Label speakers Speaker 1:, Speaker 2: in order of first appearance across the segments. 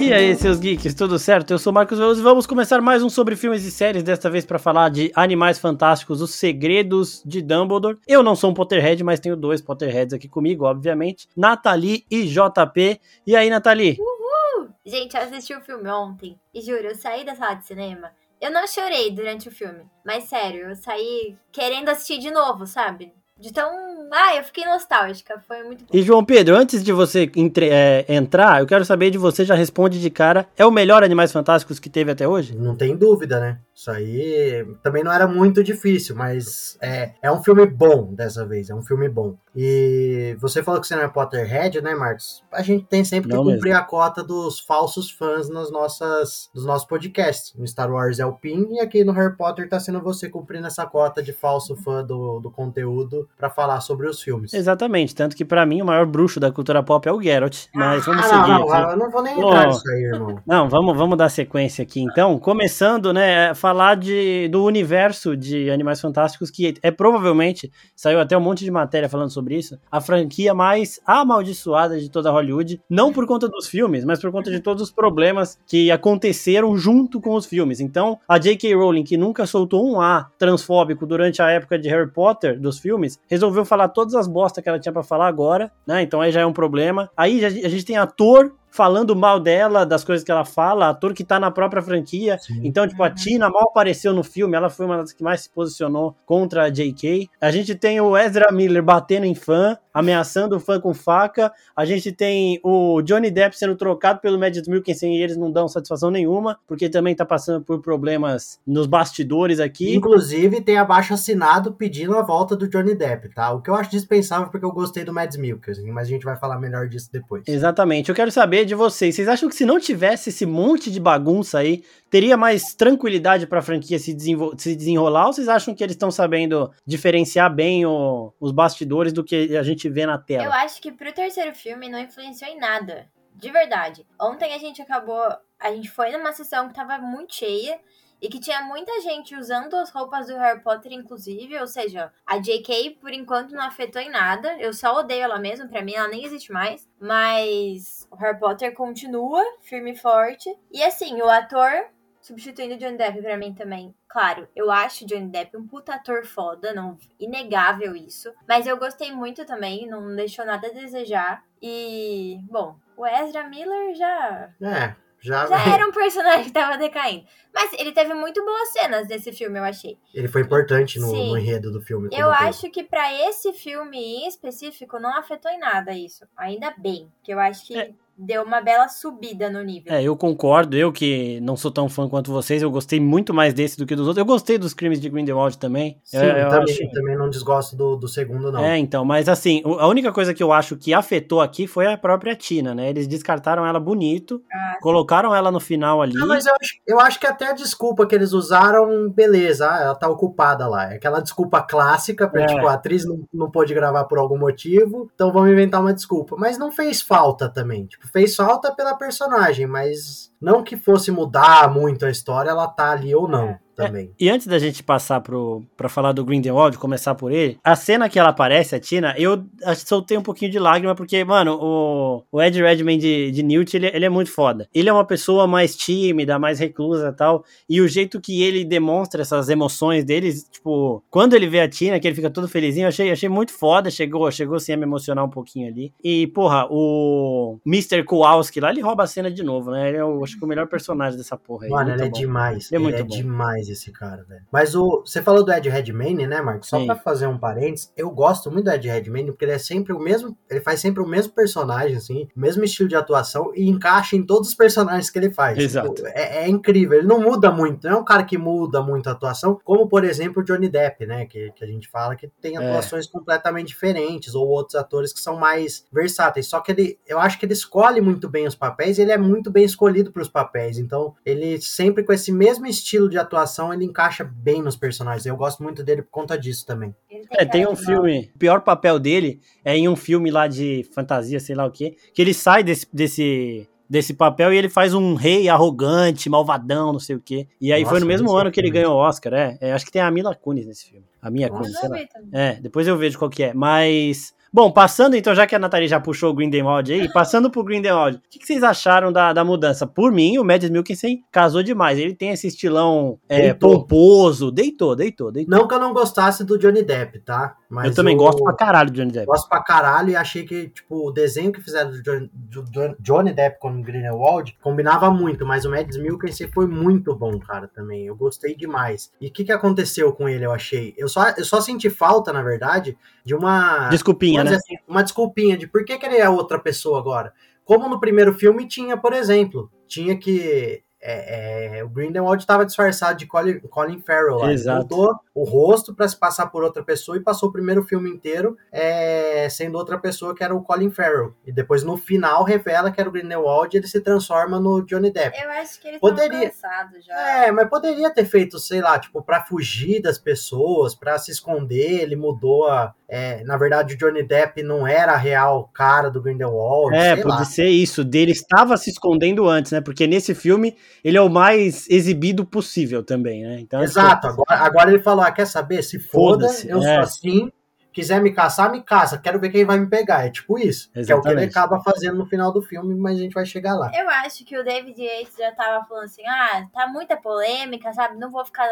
Speaker 1: E aí, seus geeks, tudo certo? Eu sou Marcos Veloso e vamos começar mais um sobre filmes e séries, desta vez para falar de Animais Fantásticos, Os Segredos de Dumbledore. Eu não sou um Potterhead, mas tenho dois Potterheads aqui comigo, obviamente, Nathalie e JP. E aí, Nathalie?
Speaker 2: Uhul! Gente, eu assisti o filme ontem e juro, eu saí da sala de cinema. Eu não chorei durante o filme, mas sério, eu saí querendo assistir de novo, sabe? De tão. Ah, eu fiquei nostálgica. Foi muito bom.
Speaker 1: E João Pedro, antes de você entre, é, entrar, eu quero saber de você, já responde de cara. É o melhor Animais Fantásticos que teve até hoje?
Speaker 3: Não tem dúvida, né? Isso aí também não era muito difícil, mas é, é um filme bom dessa vez, é um filme bom. E você falou que você não é Potterhead, né, Marcos? A gente tem sempre que
Speaker 1: Não
Speaker 3: cumprir
Speaker 1: mesmo.
Speaker 3: a cota dos falsos fãs nas nossas, nos nossos podcasts. No Star Wars é o PIN e aqui no Harry Potter tá sendo você cumprindo essa cota de falso fã do, do conteúdo pra falar sobre os filmes.
Speaker 1: Exatamente, tanto que pra mim o maior bruxo da cultura pop é o Geralt. Mas vamos
Speaker 3: ah,
Speaker 1: seguir
Speaker 3: não, não, eu não vou nem entrar nisso aí, irmão.
Speaker 1: Não, vamos, vamos dar sequência aqui então. Começando, né, falar de, do universo de Animais Fantásticos, que é provavelmente, saiu até um monte de matéria falando sobre isso, a franquia mais amaldiçoada de toda Hollywood. Não por conta dos filmes, mas por conta de todos os problemas que aconteceram junto com os filmes. Então, a J.K. Rowling, que nunca soltou um A transfóbico durante a época de Harry Potter, dos filmes, resolveu falar todas as bostas que ela tinha pra falar agora, né? Então aí já é um problema. Aí a gente tem ator falando mal dela, das coisas que ela fala, ator que tá na própria franquia.
Speaker 3: Sim.
Speaker 1: Então, tipo, a Tina mal apareceu no filme, ela foi uma das que mais se posicionou contra a J.K. A gente tem o Ezra Miller batendo em fã, ameaçando o fã com faca. A gente tem o Johnny Depp sendo trocado pelo Mads Mikkelsen e eles não dão satisfação nenhuma, porque também tá passando por problemas nos bastidores aqui.
Speaker 3: Inclusive, tem abaixo assinado pedindo a volta do Johnny Depp, tá? O que eu acho dispensável porque eu gostei do Mads Mikkelsen, mas a gente vai falar melhor disso depois.
Speaker 1: Exatamente. Eu quero saber de vocês. Vocês acham que se não tivesse esse monte de bagunça aí, teria mais tranquilidade pra franquia se, se desenrolar? Ou vocês acham que eles estão sabendo diferenciar bem o- os bastidores do que a gente vê na
Speaker 2: Eu
Speaker 1: tela?
Speaker 2: acho que pro terceiro filme não influenciou em nada. De verdade. Ontem a gente acabou. A gente foi numa sessão que tava muito cheia. E que tinha muita gente usando as roupas do Harry Potter, inclusive. Ou seja, a J.K. por enquanto não afetou em nada. Eu só odeio ela mesmo, pra mim ela nem existe mais. Mas o Harry Potter continua firme e forte. E assim, o ator substituindo o Johnny Depp pra mim também. Claro, eu acho o Johnny Depp um puta ator foda, não inegável isso. Mas eu gostei muito também, não deixou nada a desejar. E, bom, o Ezra Miller já
Speaker 3: É, já,
Speaker 2: já era um personagem que tava decaindo. Mas ele teve muito boas cenas nesse filme, eu achei.
Speaker 3: ele foi importante no, no enredo do filme.
Speaker 2: Eu acho que pra esse filme em específico não afetou em nada isso. Ainda bem, que eu acho que
Speaker 1: É.
Speaker 2: deu uma bela subida no nível.
Speaker 1: É, eu concordo. Eu que não sou tão fã quanto vocês, eu gostei muito mais desse do que dos outros. Eu gostei dos crimes de Grindelwald também.
Speaker 3: Sim,
Speaker 1: Eu- eu
Speaker 3: também,
Speaker 1: acho-
Speaker 3: também não desgosto do, do segundo, não.
Speaker 1: É, então, mas assim, a única coisa que eu acho que afetou aqui foi a própria Tina, né? Eles descartaram ela bonito,
Speaker 2: Ah,
Speaker 1: colocaram ela no final ali.
Speaker 3: Ah, mas eu acho, eu acho que até a desculpa que eles usaram, beleza, ah, ela tá ocupada lá. É aquela desculpa clássica, pra,
Speaker 1: É.
Speaker 3: tipo, a atriz não, não pôde gravar por algum motivo, então vamos inventar uma desculpa. Mas não fez falta também. Tipo, fez falta pela personagem, mas não que fosse mudar muito a história, ela tá ali ou não. Também.
Speaker 1: E antes da gente passar pro, pra falar do Grindelwald, começar por ele, a cena que ela aparece, a Tina, eu soltei um pouquinho de lágrima, porque, mano, o, o Ed Redmayne de, de Newt, ele, ele é muito foda. Ele é uma pessoa mais tímida, mais reclusa e tal, e o jeito que ele demonstra essas emoções deles, tipo, quando ele vê a Tina, que ele fica todo felizinho, eu achei, achei muito foda, chegou, chegou assim a me emocionar um pouquinho ali. E, porra, o Mr. Kowalski lá, ele rouba a cena de novo, né? Ele é, o, acho que o melhor personagem dessa porra aí.
Speaker 3: Mano, ele é
Speaker 1: bom.
Speaker 3: demais.
Speaker 1: Ele é
Speaker 3: Ele
Speaker 1: muito
Speaker 3: é
Speaker 1: bom.
Speaker 3: demais esse cara, velho. Mas o, você falou do Ed Redmayne, né, Marcos? Só pra fazer um parênteses, eu gosto muito do Ed Redmayne porque ele é sempre o mesmo, ele faz sempre o mesmo personagem, assim, o mesmo estilo de atuação e encaixa em todos os personagens que ele faz.
Speaker 1: Exato.
Speaker 3: Tipo, é, é incrível, ele não muda muito, não é um cara que muda muito a atuação, como por exemplo o Johnny Depp, né, que, que a gente fala que tem
Speaker 1: É.
Speaker 3: atuações completamente diferentes, ou outros atores que são mais versáteis. Só que ele, eu acho que ele escolhe muito bem os papéis, e ele é muito bem escolhido para os papéis. Então, ele sempre com esse mesmo estilo de atuação, ele encaixa bem nos personagens. Eu gosto muito dele por conta disso também.
Speaker 2: Ele
Speaker 1: É, tem um filme. O pior papel dele é em um filme lá de fantasia, sei lá o quê. Que ele sai desse, desse, desse papel e ele faz um rei arrogante, malvadão, não sei o quê. E aí
Speaker 3: Nossa,
Speaker 1: foi no mesmo
Speaker 3: esse
Speaker 1: ano que ele ganhou o Oscar, é. É, Acho que tem a Mila Kunis nesse filme. A Mia
Speaker 3: Nossa.
Speaker 1: Kunis, sei lá. É, depois eu vejo qual que é. Mas. Bom, passando então, já que a Nathalie já puxou o Grindelwald aí, passando pro Grindelwald, o que, que vocês acharam da, da mudança? Por mim, o Mads Mikkelsen casou demais. Ele tem esse estilão é,
Speaker 3: Deitou.
Speaker 1: pomposo. Deitou, deitou, deitou.
Speaker 3: Não que eu não gostasse do Johnny Depp, tá? Mas
Speaker 1: eu também gosto pra caralho do Johnny Depp.
Speaker 3: Gosto pra caralho e achei que, tipo, o desenho que fizeram do Johnny, do John- Johnny Depp com o Grindelwald combinava muito, mas o Mads Mikkelsen foi muito bom, cara, também. Eu gostei demais. E o que, que aconteceu com ele, eu achei? Eu só, eu só senti falta, na verdade, de uma...
Speaker 1: Desculpinha, né?
Speaker 3: assim, uma desculpinha de por que, que ele é outra pessoa agora. Como no primeiro filme tinha, por exemplo, tinha que. é, é, o Grindelwald estava disfarçado de Colin, Colin Farrell lá.
Speaker 1: Exato.
Speaker 3: mudou o rosto para se passar por outra pessoa e passou o primeiro filme inteiro é, sendo outra pessoa que era o Colin Farrell. E depois no final revela que era o Grindelwald e ele se transforma no Johnny Depp.
Speaker 2: Eu acho que ele
Speaker 3: Poderia-
Speaker 2: tá cansado já.
Speaker 3: É, mas poderia ter feito, sei lá, tipo, pra fugir das pessoas, pra se esconder, ele mudou a. é, na verdade, o Johnny Depp não era a real cara do Grindelwald.
Speaker 1: É,
Speaker 3: sei
Speaker 1: pode
Speaker 3: lá.
Speaker 1: ser isso. Dele estava se escondendo antes, né? Porque nesse filme ele é o mais exibido possível também, né? Então,
Speaker 3: Exato, agora, agora ele falou: ah, quer saber? Se foda,
Speaker 1: Foda-se,
Speaker 3: eu
Speaker 1: é.
Speaker 3: sou assim. Quiser me caçar, me caça. Quero ver quem vai me pegar. É tipo isso. Que é o que ele
Speaker 1: Exatamente.
Speaker 3: acaba fazendo no final do filme, mas a gente vai chegar lá.
Speaker 2: Eu acho que o David Yates já tava falando assim, ah, tá muita polêmica, sabe? Não vou ficar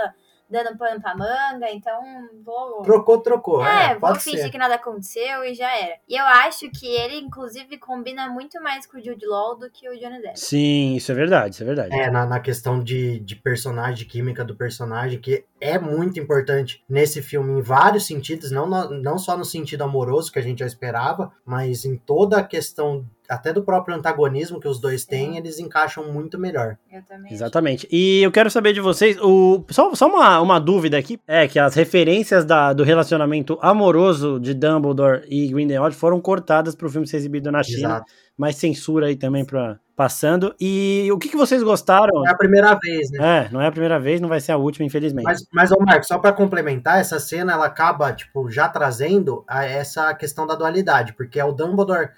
Speaker 2: dando pano pra manga, então vou.
Speaker 3: Trocou, trocou.
Speaker 2: É,
Speaker 3: É,
Speaker 2: vou fingir
Speaker 3: ser.
Speaker 2: que nada aconteceu e já era. E eu acho que ele, inclusive, combina muito mais com o Jude Law do que o Johnny Depp.
Speaker 1: Sim, isso é verdade, isso é verdade.
Speaker 3: É, na, na questão de, de personagem, de química do personagem, que é muito importante nesse filme em vários sentidos, não, no- não só no sentido amoroso que a gente já esperava, mas em toda a questão, até do próprio antagonismo que os dois têm, eles encaixam muito melhor.
Speaker 1: Exatamente. E eu quero saber de vocês, o, só, só uma, uma dúvida aqui, é que as referências da- do relacionamento amoroso de Dumbledore e Grindelwald foram cortadas pro filme ser exibido na China,
Speaker 3: Exato.
Speaker 1: mais censura aí também pra, passando. E o que, que vocês gostaram?
Speaker 3: É a primeira vez, né?
Speaker 1: É, não é a primeira vez, não vai ser a última, infelizmente.
Speaker 3: Mas, mas ô Marcos, só pra complementar, essa cena ela acaba, tipo, já trazendo a essa questão da dualidade, porque é o Dumbledore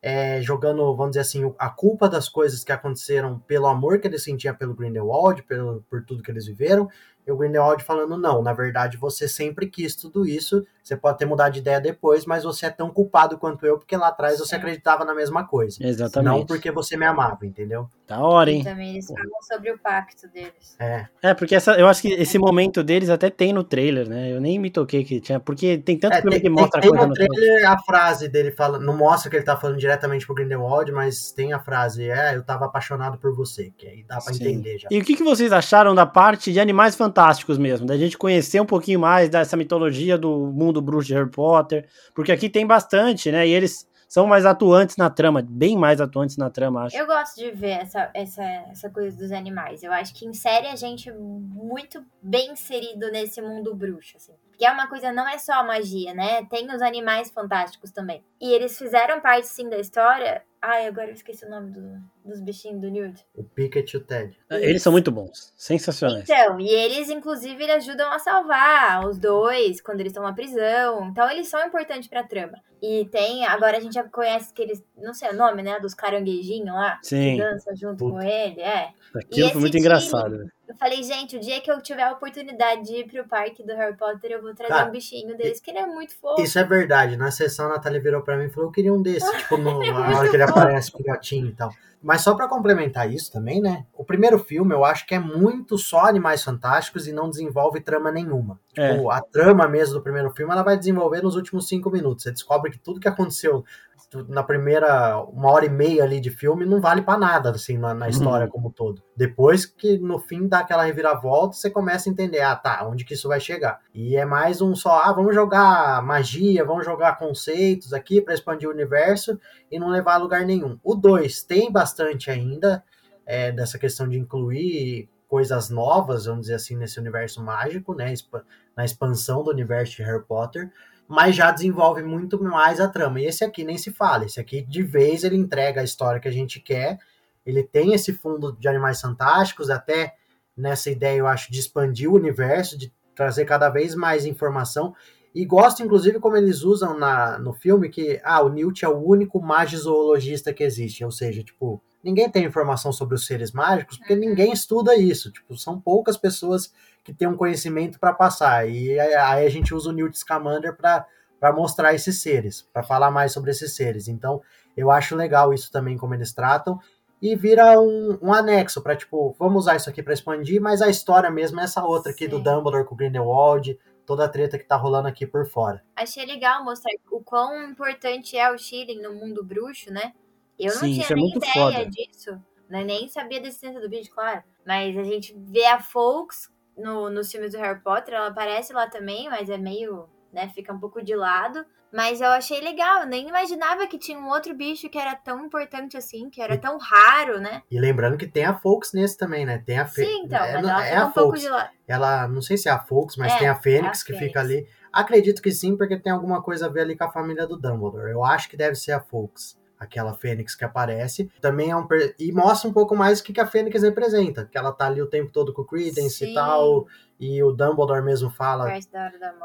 Speaker 3: é, jogando, vamos dizer assim, a culpa das coisas que aconteceram pelo amor que ele sentia pelo Grindelwald, pelo, por tudo que eles viveram, e o Grindelwald falando, não, na verdade você sempre quis tudo isso, você pode ter mudado de ideia depois, mas você é tão culpado quanto eu, porque lá atrás você acreditava na mesma coisa.
Speaker 1: Exatamente.
Speaker 3: Não porque você me amava, entendeu?
Speaker 1: Da hora,
Speaker 2: E
Speaker 1: hein?
Speaker 2: também eles falam sobre o pacto deles.
Speaker 3: É.
Speaker 1: É, porque essa, eu acho que esse momento deles até tem no trailer, né? Eu nem me toquei que tinha, porque tem tanto
Speaker 3: É,
Speaker 1: filme
Speaker 3: tem,
Speaker 1: que mostra
Speaker 3: tem
Speaker 1: coisa
Speaker 3: no
Speaker 1: no trailer.
Speaker 3: trailer a frase dele fala, não mostra que ele tá falando diretamente pro Grindelwald, mas tem a frase, é, eu tava apaixonado por você, que aí dá pra
Speaker 1: Sim.
Speaker 3: entender já.
Speaker 1: E o que, que vocês acharam da parte de Animais Fantásticos mesmo? Da gente conhecer um pouquinho mais dessa mitologia do mundo bruxo de Harry Potter? Porque aqui tem bastante, né? E eles são mais atuantes na trama, bem mais atuantes na trama, acho.
Speaker 2: Eu gosto de ver essa, essa, essa coisa dos animais. Eu acho que insere a gente muito bem inserido nesse mundo bruxo, assim. Porque é uma coisa, não é só a magia, né? Tem os animais fantásticos também. E eles fizeram parte, sim, da história. Ai, agora eu esqueci o nome do- dos bichinhos do Newt.
Speaker 3: O Pickett e o Ted.
Speaker 1: Eles são muito bons, sensacionais.
Speaker 2: Então, e eles, inclusive, eles ajudam a salvar os dois quando eles estão na prisão. Então, eles são importantes pra trama. E tem, agora a gente já conhece aqueles, não sei o nome, né? Dos caranguejinhos lá.
Speaker 1: Sim.
Speaker 2: Que dança junto
Speaker 3: Puta.
Speaker 2: com ele, é.
Speaker 1: Aquilo foi muito
Speaker 2: time-
Speaker 1: engraçado. né?
Speaker 2: Eu falei, gente, o dia que eu tiver a oportunidade de ir pro parque do Harry Potter, eu vou trazer
Speaker 3: Tá.
Speaker 2: um bichinho deles, que ele é muito fofo.
Speaker 3: Isso é verdade, na sessão a Natália virou pra mim e falou, eu queria um desse, tipo, no, na hora que ele aparece com o gatinho e tal. Mas só pra complementar isso também, né, o primeiro filme eu acho que é muito só Animais Fantásticos e não desenvolve trama nenhuma.
Speaker 1: É.
Speaker 3: Tipo, a trama mesmo do primeiro filme, ela vai desenvolver nos últimos cinco minutos. Você descobre que tudo que aconteceu na primeira uma hora e meia ali de filme não vale pra nada, assim, na, na história
Speaker 1: Uhum.
Speaker 3: como um todo. Depois que no fim dá aquela reviravolta, você começa a entender, ah, tá, onde que isso vai chegar. E é mais um só, ah, vamos jogar magia, vamos jogar conceitos aqui pra expandir o universo e não levar a lugar nenhum. O 2 tem bastante ainda é, dessa questão de incluir coisas novas, vamos dizer assim, nesse universo mágico, né, na expansão do universo de Harry Potter, mas já desenvolve muito mais a trama. E esse aqui nem se fala, esse aqui de vez ele entrega a história que a gente quer, ele tem esse fundo de Animais Fantásticos, até nessa ideia, eu acho, de expandir o universo, de trazer cada vez mais informação, e gosto, inclusive, como eles usam na, no filme que, ah, o Newt é o único magizoologista que existe, ou seja, tipo, ninguém tem informação sobre os seres mágicos, porque uhum. ninguém estuda isso. Tipo, são poucas pessoas que têm um conhecimento para passar. E aí a gente usa o Newt Scamander para mostrar esses seres, para falar mais sobre esses seres. Então, eu acho legal isso também como eles tratam e vira um, um anexo para tipo, vamos usar isso aqui para expandir, mas a história mesmo é essa outra aqui Sim. do Dumbledore com o Grindelwald, toda a treta que tá rolando aqui por fora.
Speaker 2: Achei legal mostrar o quão importante é o Shirley no mundo bruxo, né? Eu não
Speaker 1: Sim,
Speaker 2: tinha
Speaker 1: é
Speaker 2: nem ideia
Speaker 1: foda.
Speaker 2: disso, né? nem sabia da existência do bicho, claro. Mas a gente vê a Folks no, nos filmes do Harry Potter, ela aparece lá também, mas é meio, né, fica um pouco de lado. Mas eu achei legal, eu nem imaginava que tinha um outro bicho que era tão importante assim, que era e, tão raro, né?
Speaker 3: E lembrando que tem a Folks nesse também, né? Tem a
Speaker 2: Fe... Sim, então, é, mas ela é, fica um pouco de lado.
Speaker 3: Ela, não sei se é a Folks, mas é, tem a Fênix é a que Fênix. fica ali. Acredito que sim, porque tem alguma coisa a ver ali com a família do Dumbledore. Eu acho que deve ser a Folks aquela Fênix que aparece. Também é um. E mostra um pouco mais o que, que a Fênix representa. Que ela tá ali o tempo todo com o Credence Sim. e tal. E o Dumbledore mesmo fala.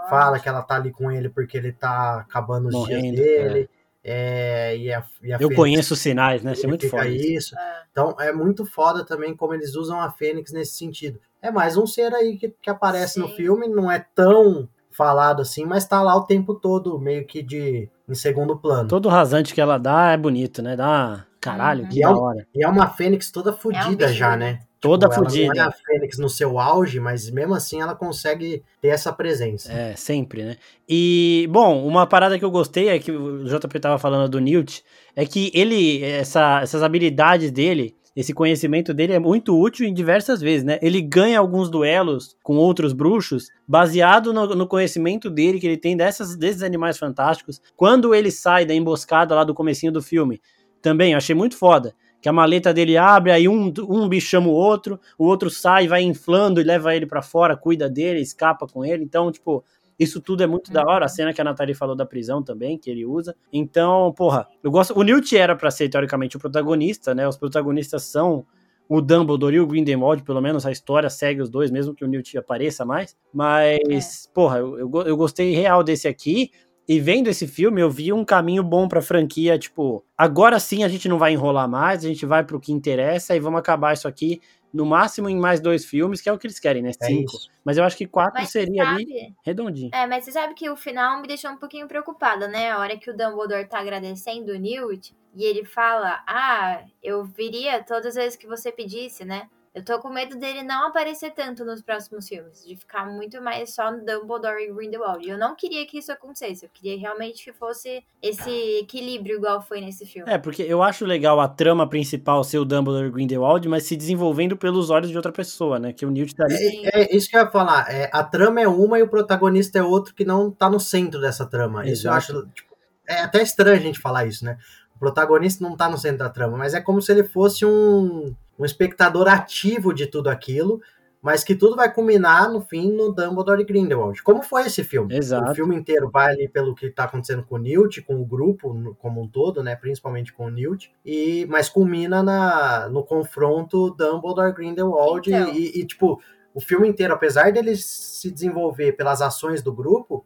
Speaker 3: Fala que ela tá ali com ele porque ele tá acabando os Morrendo, dias dele. É. É, e a, e a
Speaker 1: Eu Fênix, conheço os sinais, né? Isso é muito foda.
Speaker 3: Isso. É. Então é muito foda também como eles usam a Fênix nesse sentido. É mais um ser aí que, que aparece Sim. no filme, não é tão falado assim, mas tá lá o tempo todo, meio que de em segundo plano.
Speaker 1: Todo rasante que ela dá é bonito, né? Dá. Caralho, uhum. que
Speaker 3: e
Speaker 1: da
Speaker 3: é,
Speaker 1: hora.
Speaker 3: E é uma Fênix toda fodida é já, né?
Speaker 1: Toda
Speaker 3: tipo,
Speaker 1: fodida.
Speaker 3: Ela não é a Fênix no seu auge, mas mesmo assim ela consegue ter essa presença.
Speaker 1: É, sempre, né? E, bom, uma parada que eu gostei é que o JP tava falando do Newt, é que ele, essa, essas habilidades dele, esse conhecimento dele é muito útil em diversas vezes, né? Ele ganha alguns duelos com outros bruxos baseado no, no, conhecimento dele que ele tem dessas, desses animais fantásticos. Quando ele sai da emboscada lá do comecinho do filme, também achei muito foda. Que a maleta dele abre, aí um, um bicho chama o outro, o outro sai, vai inflando e leva ele para fora, cuida dele, escapa com ele. Então, tipo, isso tudo é muito da hora. A uhum. cena que a Nathalie falou da prisão também, que ele usa. Então, porra, eu gosto. O Newt era para ser, teoricamente, o protagonista, né? Os protagonistas são o Dumbledore e o Grindelwald, pelo menos a história segue os dois, mesmo que o Newt apareça mais. Mas, é. porra, eu, eu, eu gostei real desse aqui. E vendo esse filme, eu vi um caminho bom pra franquia, tipo, agora sim a gente não vai enrolar mais, a gente vai pro que interessa e vamos acabar isso aqui no máximo em mais dois filmes, que é o que eles querem, né? É Cinco. Isso. Mas eu acho que quatro mas seria sabe, ali redondinho.
Speaker 2: É, mas você sabe que o final me deixou um pouquinho preocupada, né? A hora que o Dumbledore tá agradecendo o Newt e ele fala: Ah, eu viria todas as vezes que você pedisse, né? Eu tô com medo dele não aparecer tanto nos próximos filmes, de ficar muito mais só no Dumbledore e Grindelwald. Eu não queria que isso acontecesse, eu queria realmente que fosse esse equilíbrio igual foi nesse filme.
Speaker 1: É, porque eu acho legal a trama principal ser o Dumbledore e Grindelwald, mas se desenvolvendo pelos olhos de outra pessoa, né? Que o Newt tá
Speaker 3: ali. É, é isso que eu ia falar. É, a trama é uma e o protagonista é outro que não tá no centro dessa trama. Exato. Isso eu acho. Tipo, é até estranho a gente falar isso, né? O protagonista não tá no centro da trama, mas é como se ele fosse um um espectador ativo de tudo aquilo, mas que tudo vai culminar no fim no Dumbledore e Grindelwald. Como foi esse filme?
Speaker 1: Exato.
Speaker 3: O filme inteiro vai ali pelo que está acontecendo com o Newt, com o grupo como um todo, né, principalmente com o Newt, e mas culmina na, no confronto Dumbledore Grindelwald então. e, e tipo o filme inteiro, apesar dele se desenvolver pelas ações do grupo,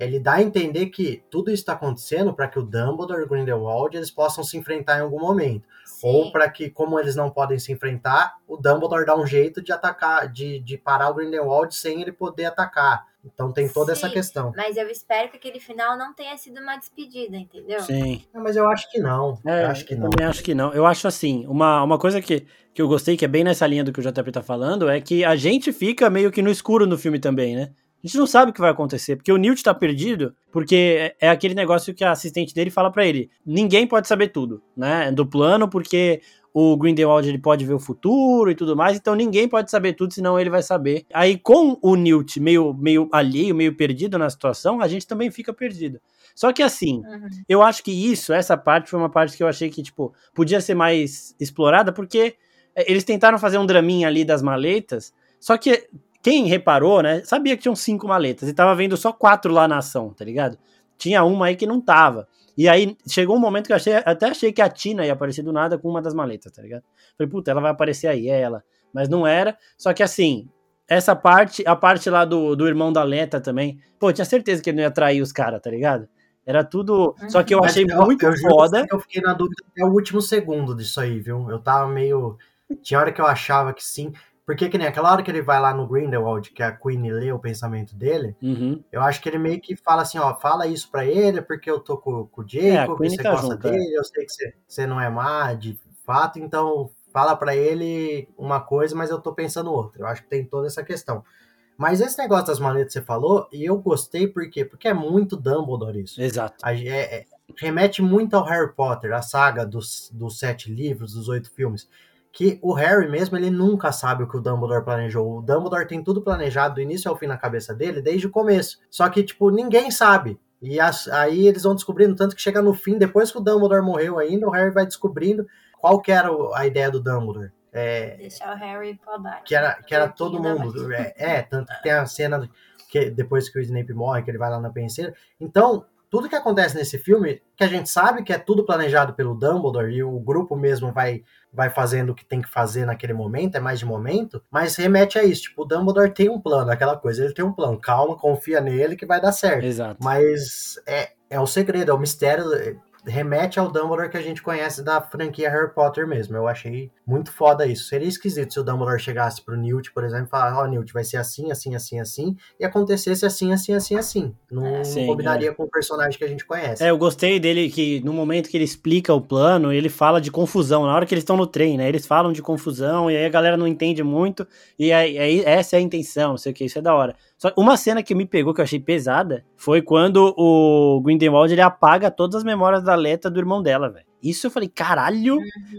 Speaker 3: ele dá a entender que tudo isso está acontecendo para que o Dumbledore e o Grindelwald eles possam se enfrentar em algum momento. Sim. Ou para que, como eles não podem se enfrentar, o Dumbledore dá um jeito de atacar, de, de parar o Grindelwald sem ele poder atacar. Então tem toda Sim, essa questão.
Speaker 2: Mas eu espero que aquele final não tenha sido uma despedida, entendeu?
Speaker 1: Sim.
Speaker 3: Não, mas eu acho que não.
Speaker 1: É,
Speaker 3: eu acho que
Speaker 1: eu
Speaker 3: não.
Speaker 1: Também acho que não. Eu acho assim, uma, uma coisa que, que eu gostei, que é bem nessa linha do que o JP tá falando, é que a gente fica meio que no escuro no filme também, né? A gente não sabe o que vai acontecer, porque o Newt tá perdido, porque é aquele negócio que a assistente dele fala para ele. Ninguém pode saber tudo, né? Do plano, porque o Grindelwald ele pode ver o futuro e tudo mais, então ninguém pode saber tudo, senão ele vai saber. Aí com o Newt meio, meio alheio, meio perdido na situação, a gente também fica perdido. Só que assim, uhum. eu acho que isso, essa parte foi uma parte que eu achei que, tipo, podia ser mais explorada, porque é, eles tentaram fazer um draminha ali das maletas, só que quem reparou, né, sabia que tinham cinco maletas e tava vendo só quatro lá na ação, tá ligado? Tinha uma aí que não tava. E aí chegou um momento que eu achei, até achei que a Tina ia aparecer do nada com uma das maletas, tá ligado? Falei, puta, ela vai aparecer aí, é ela. Mas não era. Só que assim, essa parte, a parte lá do, do irmão da Leta também, pô, tinha certeza que ele não ia trair os caras, tá ligado? Era tudo. Só que eu
Speaker 3: Mas
Speaker 1: achei
Speaker 3: eu-
Speaker 1: muito
Speaker 3: eu
Speaker 1: foda.
Speaker 3: Eu fiquei na dúvida até o último segundo disso aí, viu? Eu tava meio. Tinha hora que eu achava que sim. Porque que nem aquela hora que ele vai lá no Grindelwald, que a Queen lê o pensamento dele,
Speaker 1: Uhum.
Speaker 3: eu acho que ele meio que fala assim, ó, fala isso pra ele, porque eu tô com, com o
Speaker 1: É,
Speaker 3: Jacob,
Speaker 1: Queen
Speaker 3: você
Speaker 1: tá
Speaker 3: gosta
Speaker 1: junto, é.
Speaker 3: dele, eu sei que você, você não é má, de fato, então fala pra ele uma coisa, mas eu tô pensando outra. Eu acho que tem toda essa questão. Mas esse negócio das maletas que você falou, e eu gostei por quê? Porque é muito Dumbledore isso.
Speaker 1: Exato.
Speaker 3: A- é- é- remete muito ao Harry Potter, a saga dos, dos sete livros, dos oito filmes. Que o Harry mesmo, ele nunca sabe o que o Dumbledore planejou. O Dumbledore tem tudo planejado do início ao fim na cabeça dele, desde o começo. Só que, tipo, ninguém sabe. E as- aí eles vão descobrindo, tanto que chega no fim, depois que o Dumbledore morreu ainda, o Harry vai descobrindo qual que era a ideia do Dumbledore. É,
Speaker 2: Deixar o Harry pra baixo.
Speaker 3: que era, que era todo mundo. É, é, tanto que tem a cena que depois que o Snape morre, que ele vai lá na penseira. Então, tudo que acontece nesse filme, que a gente sabe que é tudo planejado pelo Dumbledore e o grupo mesmo vai vai fazendo o que tem que fazer naquele momento, é mais de momento, mas remete a isso, tipo, o Dumbledore tem um plano, aquela coisa, ele tem um plano, calma, confia nele que vai dar certo.
Speaker 1: Exato.
Speaker 3: Mas é, é o segredo, é o mistério. É, Remete ao Dumbledore que a gente conhece da franquia Harry Potter mesmo. Eu achei muito foda isso. Seria esquisito se o Dumbledore chegasse pro Newt, por exemplo, e falasse: Ó, Newt, vai ser assim, assim, assim, assim, e acontecesse assim, assim, assim, assim. Não,
Speaker 1: Sim,
Speaker 3: não combinaria com o personagem que a gente conhece.
Speaker 1: É, eu gostei dele que no momento que ele explica o plano, ele fala de confusão. Na hora que eles estão no trem, né? Eles falam de confusão e aí a galera não entende muito. E aí, aí essa é a intenção, não sei o que, isso é da hora. Só uma cena que me pegou, que eu achei pesada, foi quando o Grindelwald ele apaga todas as memórias da Leta do irmão dela, velho. Isso eu falei, caralho.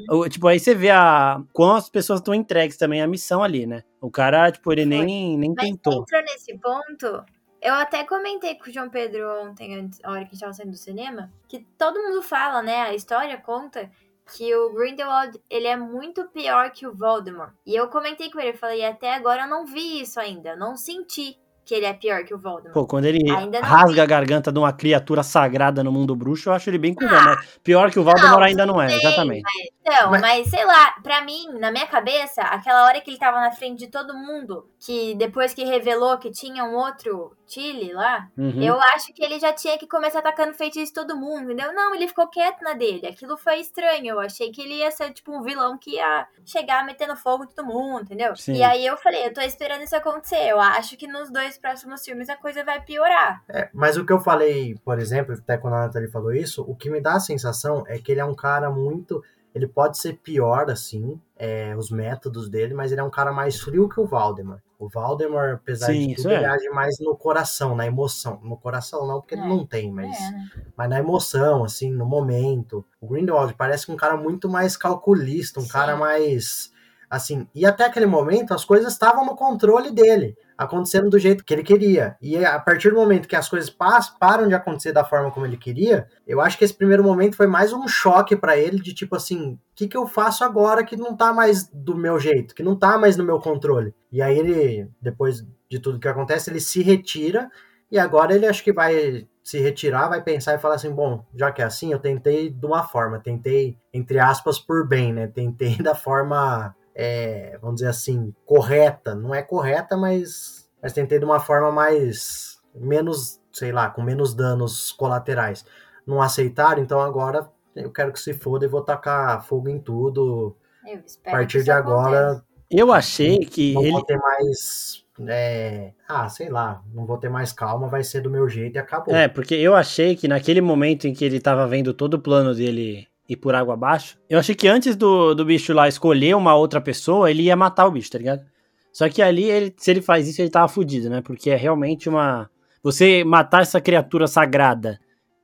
Speaker 1: O- Tipo, aí você vê a quão as pessoas estão entregues também à missão ali, né? O cara, tipo, ele
Speaker 2: Foi.
Speaker 1: nem, nem
Speaker 2: Mas
Speaker 1: tentou.
Speaker 2: entrou nesse ponto. Eu até comentei com o João Pedro ontem, antes, a hora que a gente tava saindo do cinema, que todo mundo fala, né? A história conta que o Grindelwald, ele é muito pior que o Voldemort. E eu comentei com ele, eu falei, até agora eu não vi isso ainda, eu não senti que ele é pior que o Voldemort.
Speaker 1: Pô, quando ele rasga a garganta de uma criatura sagrada no mundo bruxo, eu acho ele bem cuzão, né? Pior que o Voldemort
Speaker 2: não,
Speaker 1: ainda não é,
Speaker 2: sei,
Speaker 1: exatamente.
Speaker 2: Então,
Speaker 3: Mas-
Speaker 2: mas... sei lá, pra mim, na minha cabeça, aquela hora que ele tava na frente de todo mundo, que depois que revelou que tinha um outro Chile lá,
Speaker 1: Uhum.
Speaker 2: eu acho que ele já tinha que começar atacando feitiço todo mundo, entendeu? Não, ele ficou quieto na dele. Aquilo foi estranho. Eu achei que ele ia ser, tipo, um vilão que ia chegar metendo fogo em todo mundo, entendeu?
Speaker 1: Sim.
Speaker 2: E aí eu falei, eu tô esperando isso acontecer. Eu acho que nos dois próximos filmes a coisa vai piorar.
Speaker 3: É, mas o que eu falei, por exemplo, até quando a Nathalie falou isso, o que me dá a sensação é que ele é um cara muito. Ele pode ser pior, assim, é, os métodos dele, mas ele é um cara mais frio que o Valdemar. O Valdemar, apesar
Speaker 1: Sim,
Speaker 3: de tudo,
Speaker 1: é.
Speaker 3: ele age mais no coração, na emoção. No coração não, porque ele
Speaker 2: É,
Speaker 3: não tem, mas,
Speaker 2: É, né?
Speaker 3: mas na emoção, assim, no momento. O Grindelwald parece um cara muito mais calculista, um
Speaker 2: Sim.
Speaker 3: cara mais. Assim, e até aquele momento as coisas estavam no controle dele acontecendo do jeito que ele queria. E a partir do momento que as coisas param de acontecer da forma como ele queria, eu acho que esse primeiro momento foi mais um choque pra ele de tipo assim, o que, que eu faço agora que não tá mais do meu jeito, que não tá mais no meu controle. E aí ele, depois de tudo que acontece, ele se retira e agora ele acho que vai se retirar, vai pensar e falar assim, bom, já que é assim, eu tentei de uma forma, tentei entre aspas por bem, né? Tentei da forma é, vamos dizer assim, correta. Não é correta, mas, mas tentei de uma forma mais. menos, sei lá, com menos danos colaterais. Não aceitaram, então agora eu quero que se foda e vou tacar fogo em tudo.
Speaker 2: Eu
Speaker 3: A partir de agora,
Speaker 2: aconteça.
Speaker 1: Eu achei que
Speaker 3: não
Speaker 1: ele.
Speaker 3: vou ter mais. é, ah, sei lá, não vou ter mais calma, vai ser do meu jeito e acabou.
Speaker 1: É, porque eu achei que naquele momento em que ele tava vendo todo o plano dele ir por água abaixo, eu achei que antes do, do bicho lá escolher uma outra pessoa, ele ia matar o bicho, tá ligado? Só que ali, ele, se ele faz isso, ele tava fudido, né? Porque é realmente uma. Você matar essa criatura sagrada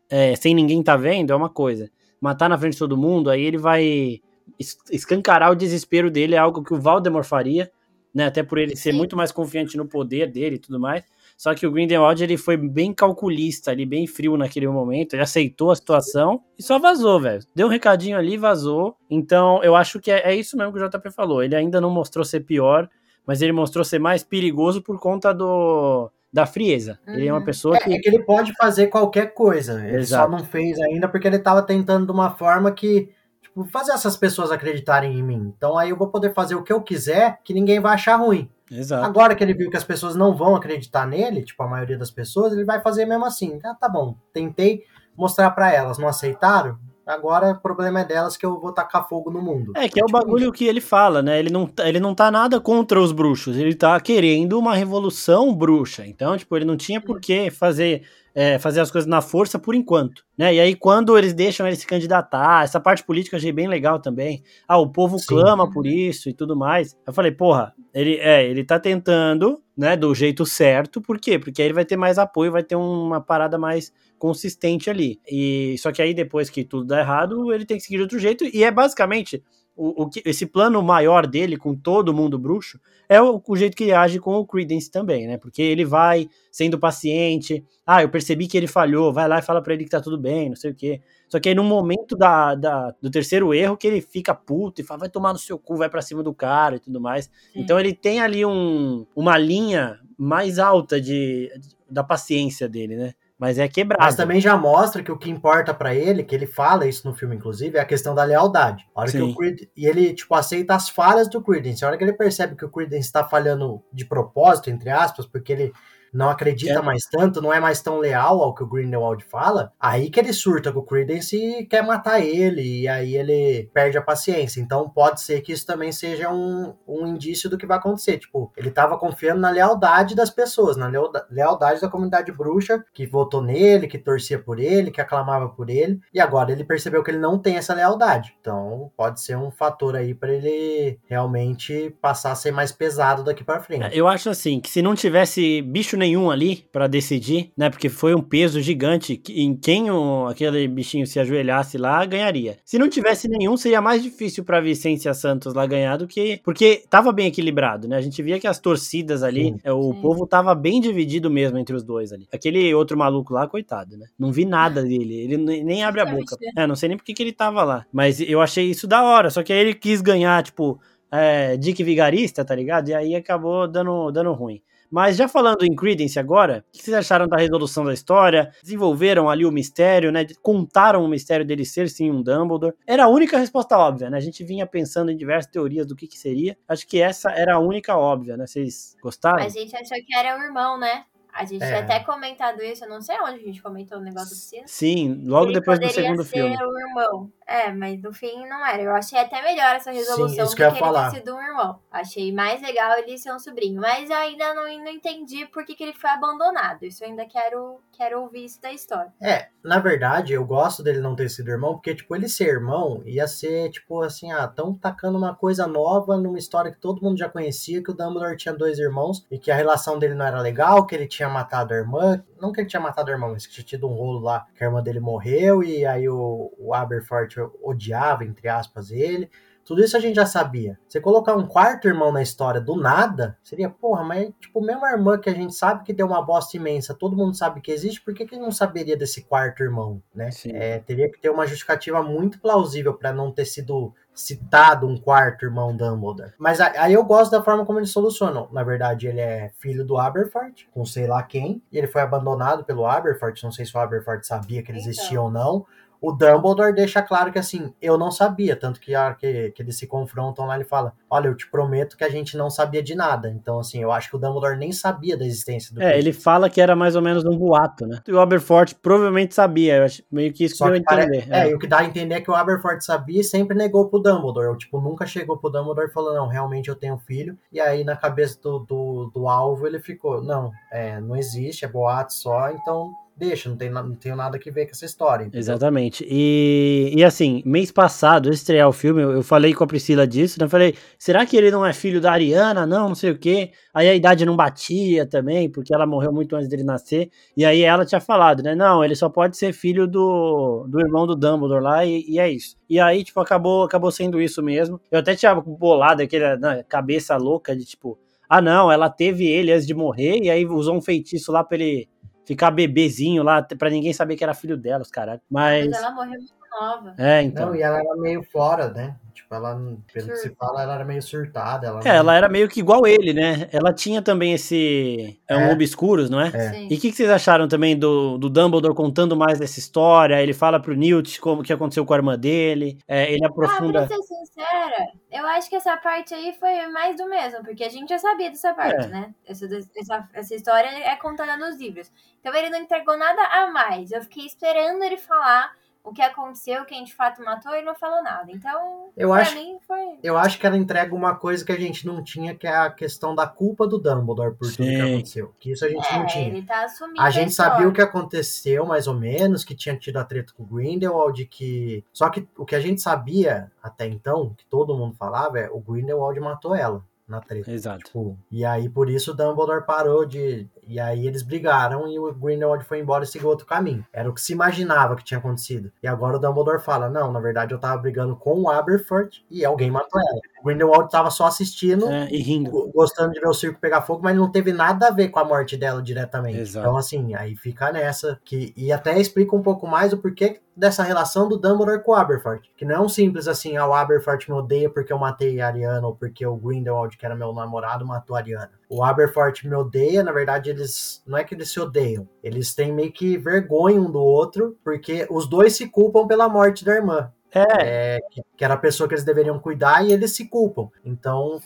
Speaker 1: é, sem ninguém tá vendo é uma coisa. Matar na frente de todo mundo, aí ele vai es- escancarar o desespero dele, é algo que o Valdemar faria, né? Até por ele ser
Speaker 2: Sim.
Speaker 1: muito mais confiante no poder dele e tudo mais. Só que o Grindelwald ele foi bem calculista ali, bem frio naquele momento. Ele aceitou a situação e só vazou, velho. Deu um recadinho ali, vazou. Então eu acho que é, é isso mesmo que o JP falou. Ele ainda não mostrou ser pior, mas ele mostrou ser mais perigoso por conta do da frieza. Ele é uma
Speaker 2: Uhum.
Speaker 1: pessoa
Speaker 3: É,
Speaker 1: que.
Speaker 3: é que ele pode fazer qualquer coisa. Ele
Speaker 1: Exato.
Speaker 3: só não fez ainda porque ele tava tentando de uma forma que. Tipo, fazer essas pessoas acreditarem em mim. Então aí eu vou poder fazer o que eu quiser que ninguém vai achar ruim.
Speaker 1: Exato.
Speaker 3: Agora que ele viu que as pessoas não vão acreditar nele, tipo a maioria das pessoas, ele vai fazer mesmo assim. Ah, tá bom, tentei, mostrar para elas. Não aceitaram? Agora o problema é delas que eu vou tacar fogo no mundo.
Speaker 1: É, que é, é o tipo bagulho isso. que ele fala, né? Ele não, tá, ele não tá nada contra os bruxos, ele tá querendo uma revolução bruxa. Então, tipo, ele não tinha por que fazer é, fazer as coisas na força por enquanto, né? E aí quando eles deixam ele se candidatar, essa parte política eu achei bem legal também. Ah, o povo Sim. clama por isso e tudo mais. Eu falei, porra, ele é, ele tá tentando, né, do jeito certo. Por quê? Porque aí ele vai ter mais apoio, vai ter uma parada mais consistente ali. E só que aí depois que tudo dá errado, ele tem que seguir de outro jeito e é basicamente o, o, esse plano maior dele com todo mundo bruxo é o, o, jeito que ele age com o Credence também, né? Porque ele vai sendo paciente. Ah, eu percebi que ele falhou, vai lá e fala para ele que tá tudo bem, não sei o quê. Só que aí no momento da, da, do terceiro erro que ele fica puto e fala, vai tomar no seu cu, vai para cima do cara e tudo mais. Sim. Então ele tem ali um, uma linha mais alta de, da paciência dele, né? Mas é quebrado. Mas
Speaker 3: também já mostra que o que importa para ele, que ele fala isso no filme, inclusive, é a questão da lealdade. A hora que o Creed, e ele, tipo, aceita as falhas do Creedence. A hora que ele percebe que o Creedence tá falhando de propósito, entre aspas, porque ele não acredita é. mais tanto, não é mais tão leal ao que o Grindelwald fala, aí que ele surta com o Credence e quer matar ele, e aí ele perde a paciência. Então pode ser que isso também seja um, um indício do que vai acontecer. Tipo, ele tava confiando na lealdade das pessoas, na lealdade da comunidade bruxa, que votou nele, que torcia por ele, que aclamava por ele, e agora ele percebeu que ele não tem essa lealdade. Então pode ser um fator aí para ele realmente passar a ser mais pesado daqui para frente.
Speaker 1: Eu acho assim, que se não tivesse bicho nenhum ali para decidir, né? Porque foi um peso gigante em quem o, aquele bichinho se ajoelhasse lá ganharia. Se não tivesse nenhum, seria mais difícil para Vicência Santos lá ganhar do que porque tava bem equilibrado, né? A gente via que as torcidas ali, Sim. É, o Sim. povo tava bem dividido mesmo entre os dois ali. Aquele outro maluco lá, coitado, né? Não vi nada dele, ele nem abre a boca. É, não sei nem porque que ele tava lá, mas eu achei isso da hora, só que aí ele quis ganhar, tipo, é, Dick Vigarista, tá ligado? E aí acabou dando, dando ruim. Mas já falando em Credence agora, o que vocês acharam da resolução da história? Desenvolveram ali o mistério, né? Contaram o mistério dele ser sim um Dumbledore. Era a única resposta óbvia, né? A gente vinha pensando em diversas teorias do que que seria. Acho que essa era a única óbvia, né? Vocês gostaram?
Speaker 2: A gente achou que era o irmão, né? A gente é. tinha até comentado isso, eu não sei onde a gente comentou o negócio do Ciro.
Speaker 1: Sim, logo depois do segundo filme.
Speaker 2: ser o irmão. É, mas no fim não era. Eu achei até melhor essa resolução Sim, do que, que ele ter sido um irmão. Achei mais legal ele ser um sobrinho. Mas eu ainda não, não entendi por que, que ele foi abandonado. Isso eu ainda quero, quero ouvir isso da história.
Speaker 3: É, na verdade, eu gosto dele não ter sido irmão, porque, tipo, ele ser irmão ia ser, tipo, assim, ah, tão tacando uma coisa nova numa história que todo mundo já conhecia, que o Dumbledore tinha dois irmãos e que a relação dele não era legal, que ele tinha matado a irmã. Não que ele tinha matado a irmã, mas que tinha tido um rolo lá, que a irmã dele morreu e aí o, o Aberforth odiava, entre aspas, ele. Tudo isso a gente já sabia. Você colocar um quarto irmão na história do nada, seria, porra, mas tipo, mesmo a irmã que a gente sabe que deu uma bosta imensa, todo mundo sabe que existe, por que, que não saberia desse quarto irmão, né? É, teria que ter uma justificativa muito plausível para não ter sido citado um quarto irmão Dumbledore. Mas aí eu gosto da forma como eles solucionam. Na verdade, ele é filho do Aberforth, com sei lá quem, e ele foi abandonado pelo Aberforth, não sei se o Aberforth sabia que ele então. existia ou não, o Dumbledore deixa claro que assim, eu não sabia, tanto que a hora que, que eles se confrontam lá, ele fala: Olha, eu te prometo que a gente não sabia de nada. Então, assim, eu acho que o Dumbledore nem sabia da existência do.
Speaker 1: É, ele fala que era mais ou menos um boato, né? E o Aberforth provavelmente sabia, eu acho meio que isso
Speaker 3: Só que, eu entender. É, é, e o que dá a entender é que o Aberforth sabia e sempre negou pro Dumbledore. Eu, tipo, nunca chegou pro Dumbledore e falou: Não, realmente eu tenho filho. E aí, na cabeça do, do, do alvo, ele ficou: Não, é, não existe, é boato só, então deixa, não, tem, não tenho nada que ver com essa história. Entendeu?
Speaker 1: Exatamente. E, e assim, mês passado, estrear o filme, eu, eu falei com a Priscila disso, né? Eu falei, será que ele não é filho da Ariana? Não, não sei o quê. Aí a idade não batia também, porque ela morreu muito antes dele nascer. E aí ela tinha falado, né? Não, ele só pode ser filho do, do irmão do Dumbledore lá, e, e é isso. E aí, tipo, acabou, acabou sendo isso mesmo. Eu até tinha bolado aquela né, cabeça louca de tipo, ah, não, ela teve ele antes de morrer, e aí usou um feitiço lá pra ele ficar bebezinho lá, pra ninguém saber que era filho dela, os caras. Mas...
Speaker 2: Mas ela morreu muito nova.
Speaker 1: É, então.
Speaker 3: Não, e ela era meio fora, né? Tipo, ela, pelo que se fala, ela era meio surtada. Ela
Speaker 1: É, ela era meio que igual ele, né? Ela tinha também esse. É um
Speaker 3: É.
Speaker 1: obscuros, não é?
Speaker 3: É.
Speaker 1: E o que, que vocês acharam também do, do Dumbledore contando mais dessa história? Ele fala pro Newt como que aconteceu com a irmã dele. é, ele
Speaker 2: Ah,
Speaker 1: aprofunda.
Speaker 2: pra ser sincera, eu acho que essa parte aí foi mais do mesmo, porque a gente já sabia dessa parte,
Speaker 1: É.
Speaker 2: né? Essa, essa, essa história é contada nos livros. Então ele não entregou nada a mais. Eu fiquei esperando ele falar o que aconteceu, quem de fato matou, ele não falou nada. Então,
Speaker 3: Eu
Speaker 2: pra
Speaker 3: acho-
Speaker 2: mim foi.
Speaker 3: Eu acho que ela entrega uma coisa que a gente não tinha, que é a questão da culpa do Dumbledore por tudo que
Speaker 1: Sim.
Speaker 3: aconteceu. Que isso a gente não
Speaker 2: É,
Speaker 3: tinha.
Speaker 2: ele tá assumindo.
Speaker 3: A gente
Speaker 2: história.
Speaker 3: sabia o que aconteceu, mais ou menos, que tinha tido a treta com o Grindelwald, que... Só que o que a gente sabia até então, que todo mundo falava, é o Grindelwald matou ela na treta.
Speaker 1: Exato.
Speaker 3: Tipo, e aí por isso o Dumbledore parou de. E aí eles brigaram e o Grindelwald foi embora e seguiu outro caminho. Era o que se imaginava que tinha acontecido. E agora o Dumbledore fala: Não, na verdade eu tava brigando com o Aberforth e alguém matou ela. Grindelwald tava só assistindo.
Speaker 1: É, e rindo.
Speaker 3: go- Gostando de ver o circo pegar fogo, mas não teve nada a ver com a morte dela diretamente.
Speaker 1: Exato.
Speaker 3: Então, assim, aí fica nessa. que E até explica um pouco mais o porquê dessa relação do Dumbledore com o Aberforth. Que não é um simples assim, ah, o Aberforth me odeia porque eu matei a Ariana, ou porque o Grindelwald, que era meu namorado, matou a Ariana. O Aberforth me odeia, na verdade, eles. Não é que eles se odeiam. Eles têm meio que vergonha um do outro, porque os dois se culpam pela morte da irmã.
Speaker 1: É,
Speaker 3: É, que, que era a pessoa que eles deveriam cuidar e eles se culpam. Então,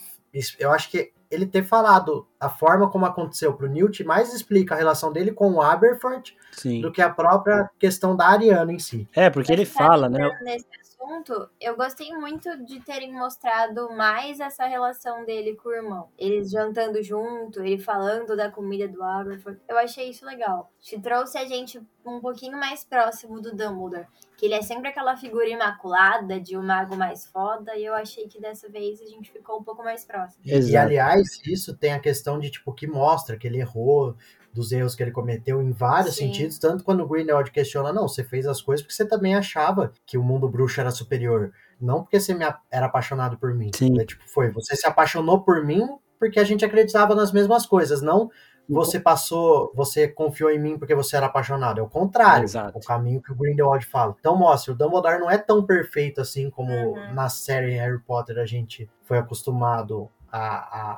Speaker 3: eu acho que ele ter falado a forma como aconteceu pro Newt mais explica a relação dele com o Aberforth
Speaker 1: sim.
Speaker 3: do que a própria questão da Ariana em si.
Speaker 1: É, porque ele fala, né?
Speaker 2: Nesse assunto, eu gostei muito de terem mostrado mais essa relação dele com o irmão. Eles jantando junto, ele falando da comida do Aberforth. Eu achei isso legal. Te trouxe a gente um pouquinho mais próximo do Dumbledore. Que ele é sempre aquela figura imaculada de um mago mais foda. E eu achei que dessa vez a gente ficou um pouco mais próximo.
Speaker 1: Exato.
Speaker 3: e, aliás, isso tem a questão de tipo que mostra que ele errou dos erros que ele cometeu em vários
Speaker 2: Sim.
Speaker 3: sentidos, tanto quando o Grindelwald questiona, não, você fez as coisas porque você também achava que o mundo bruxo era superior, não porque você me a- era apaixonado por mim.
Speaker 1: Sim.
Speaker 3: É, tipo, foi, você se apaixonou por mim porque a gente acreditava nas mesmas coisas, não você passou, você confiou em mim porque você era apaixonado. É o contrário,
Speaker 1: Exato.
Speaker 3: o caminho que o Grindelwald fala. Então mostra, o Dumbledore não é tão perfeito assim como
Speaker 2: Uhum.
Speaker 3: na série Harry Potter a gente foi acostumado a,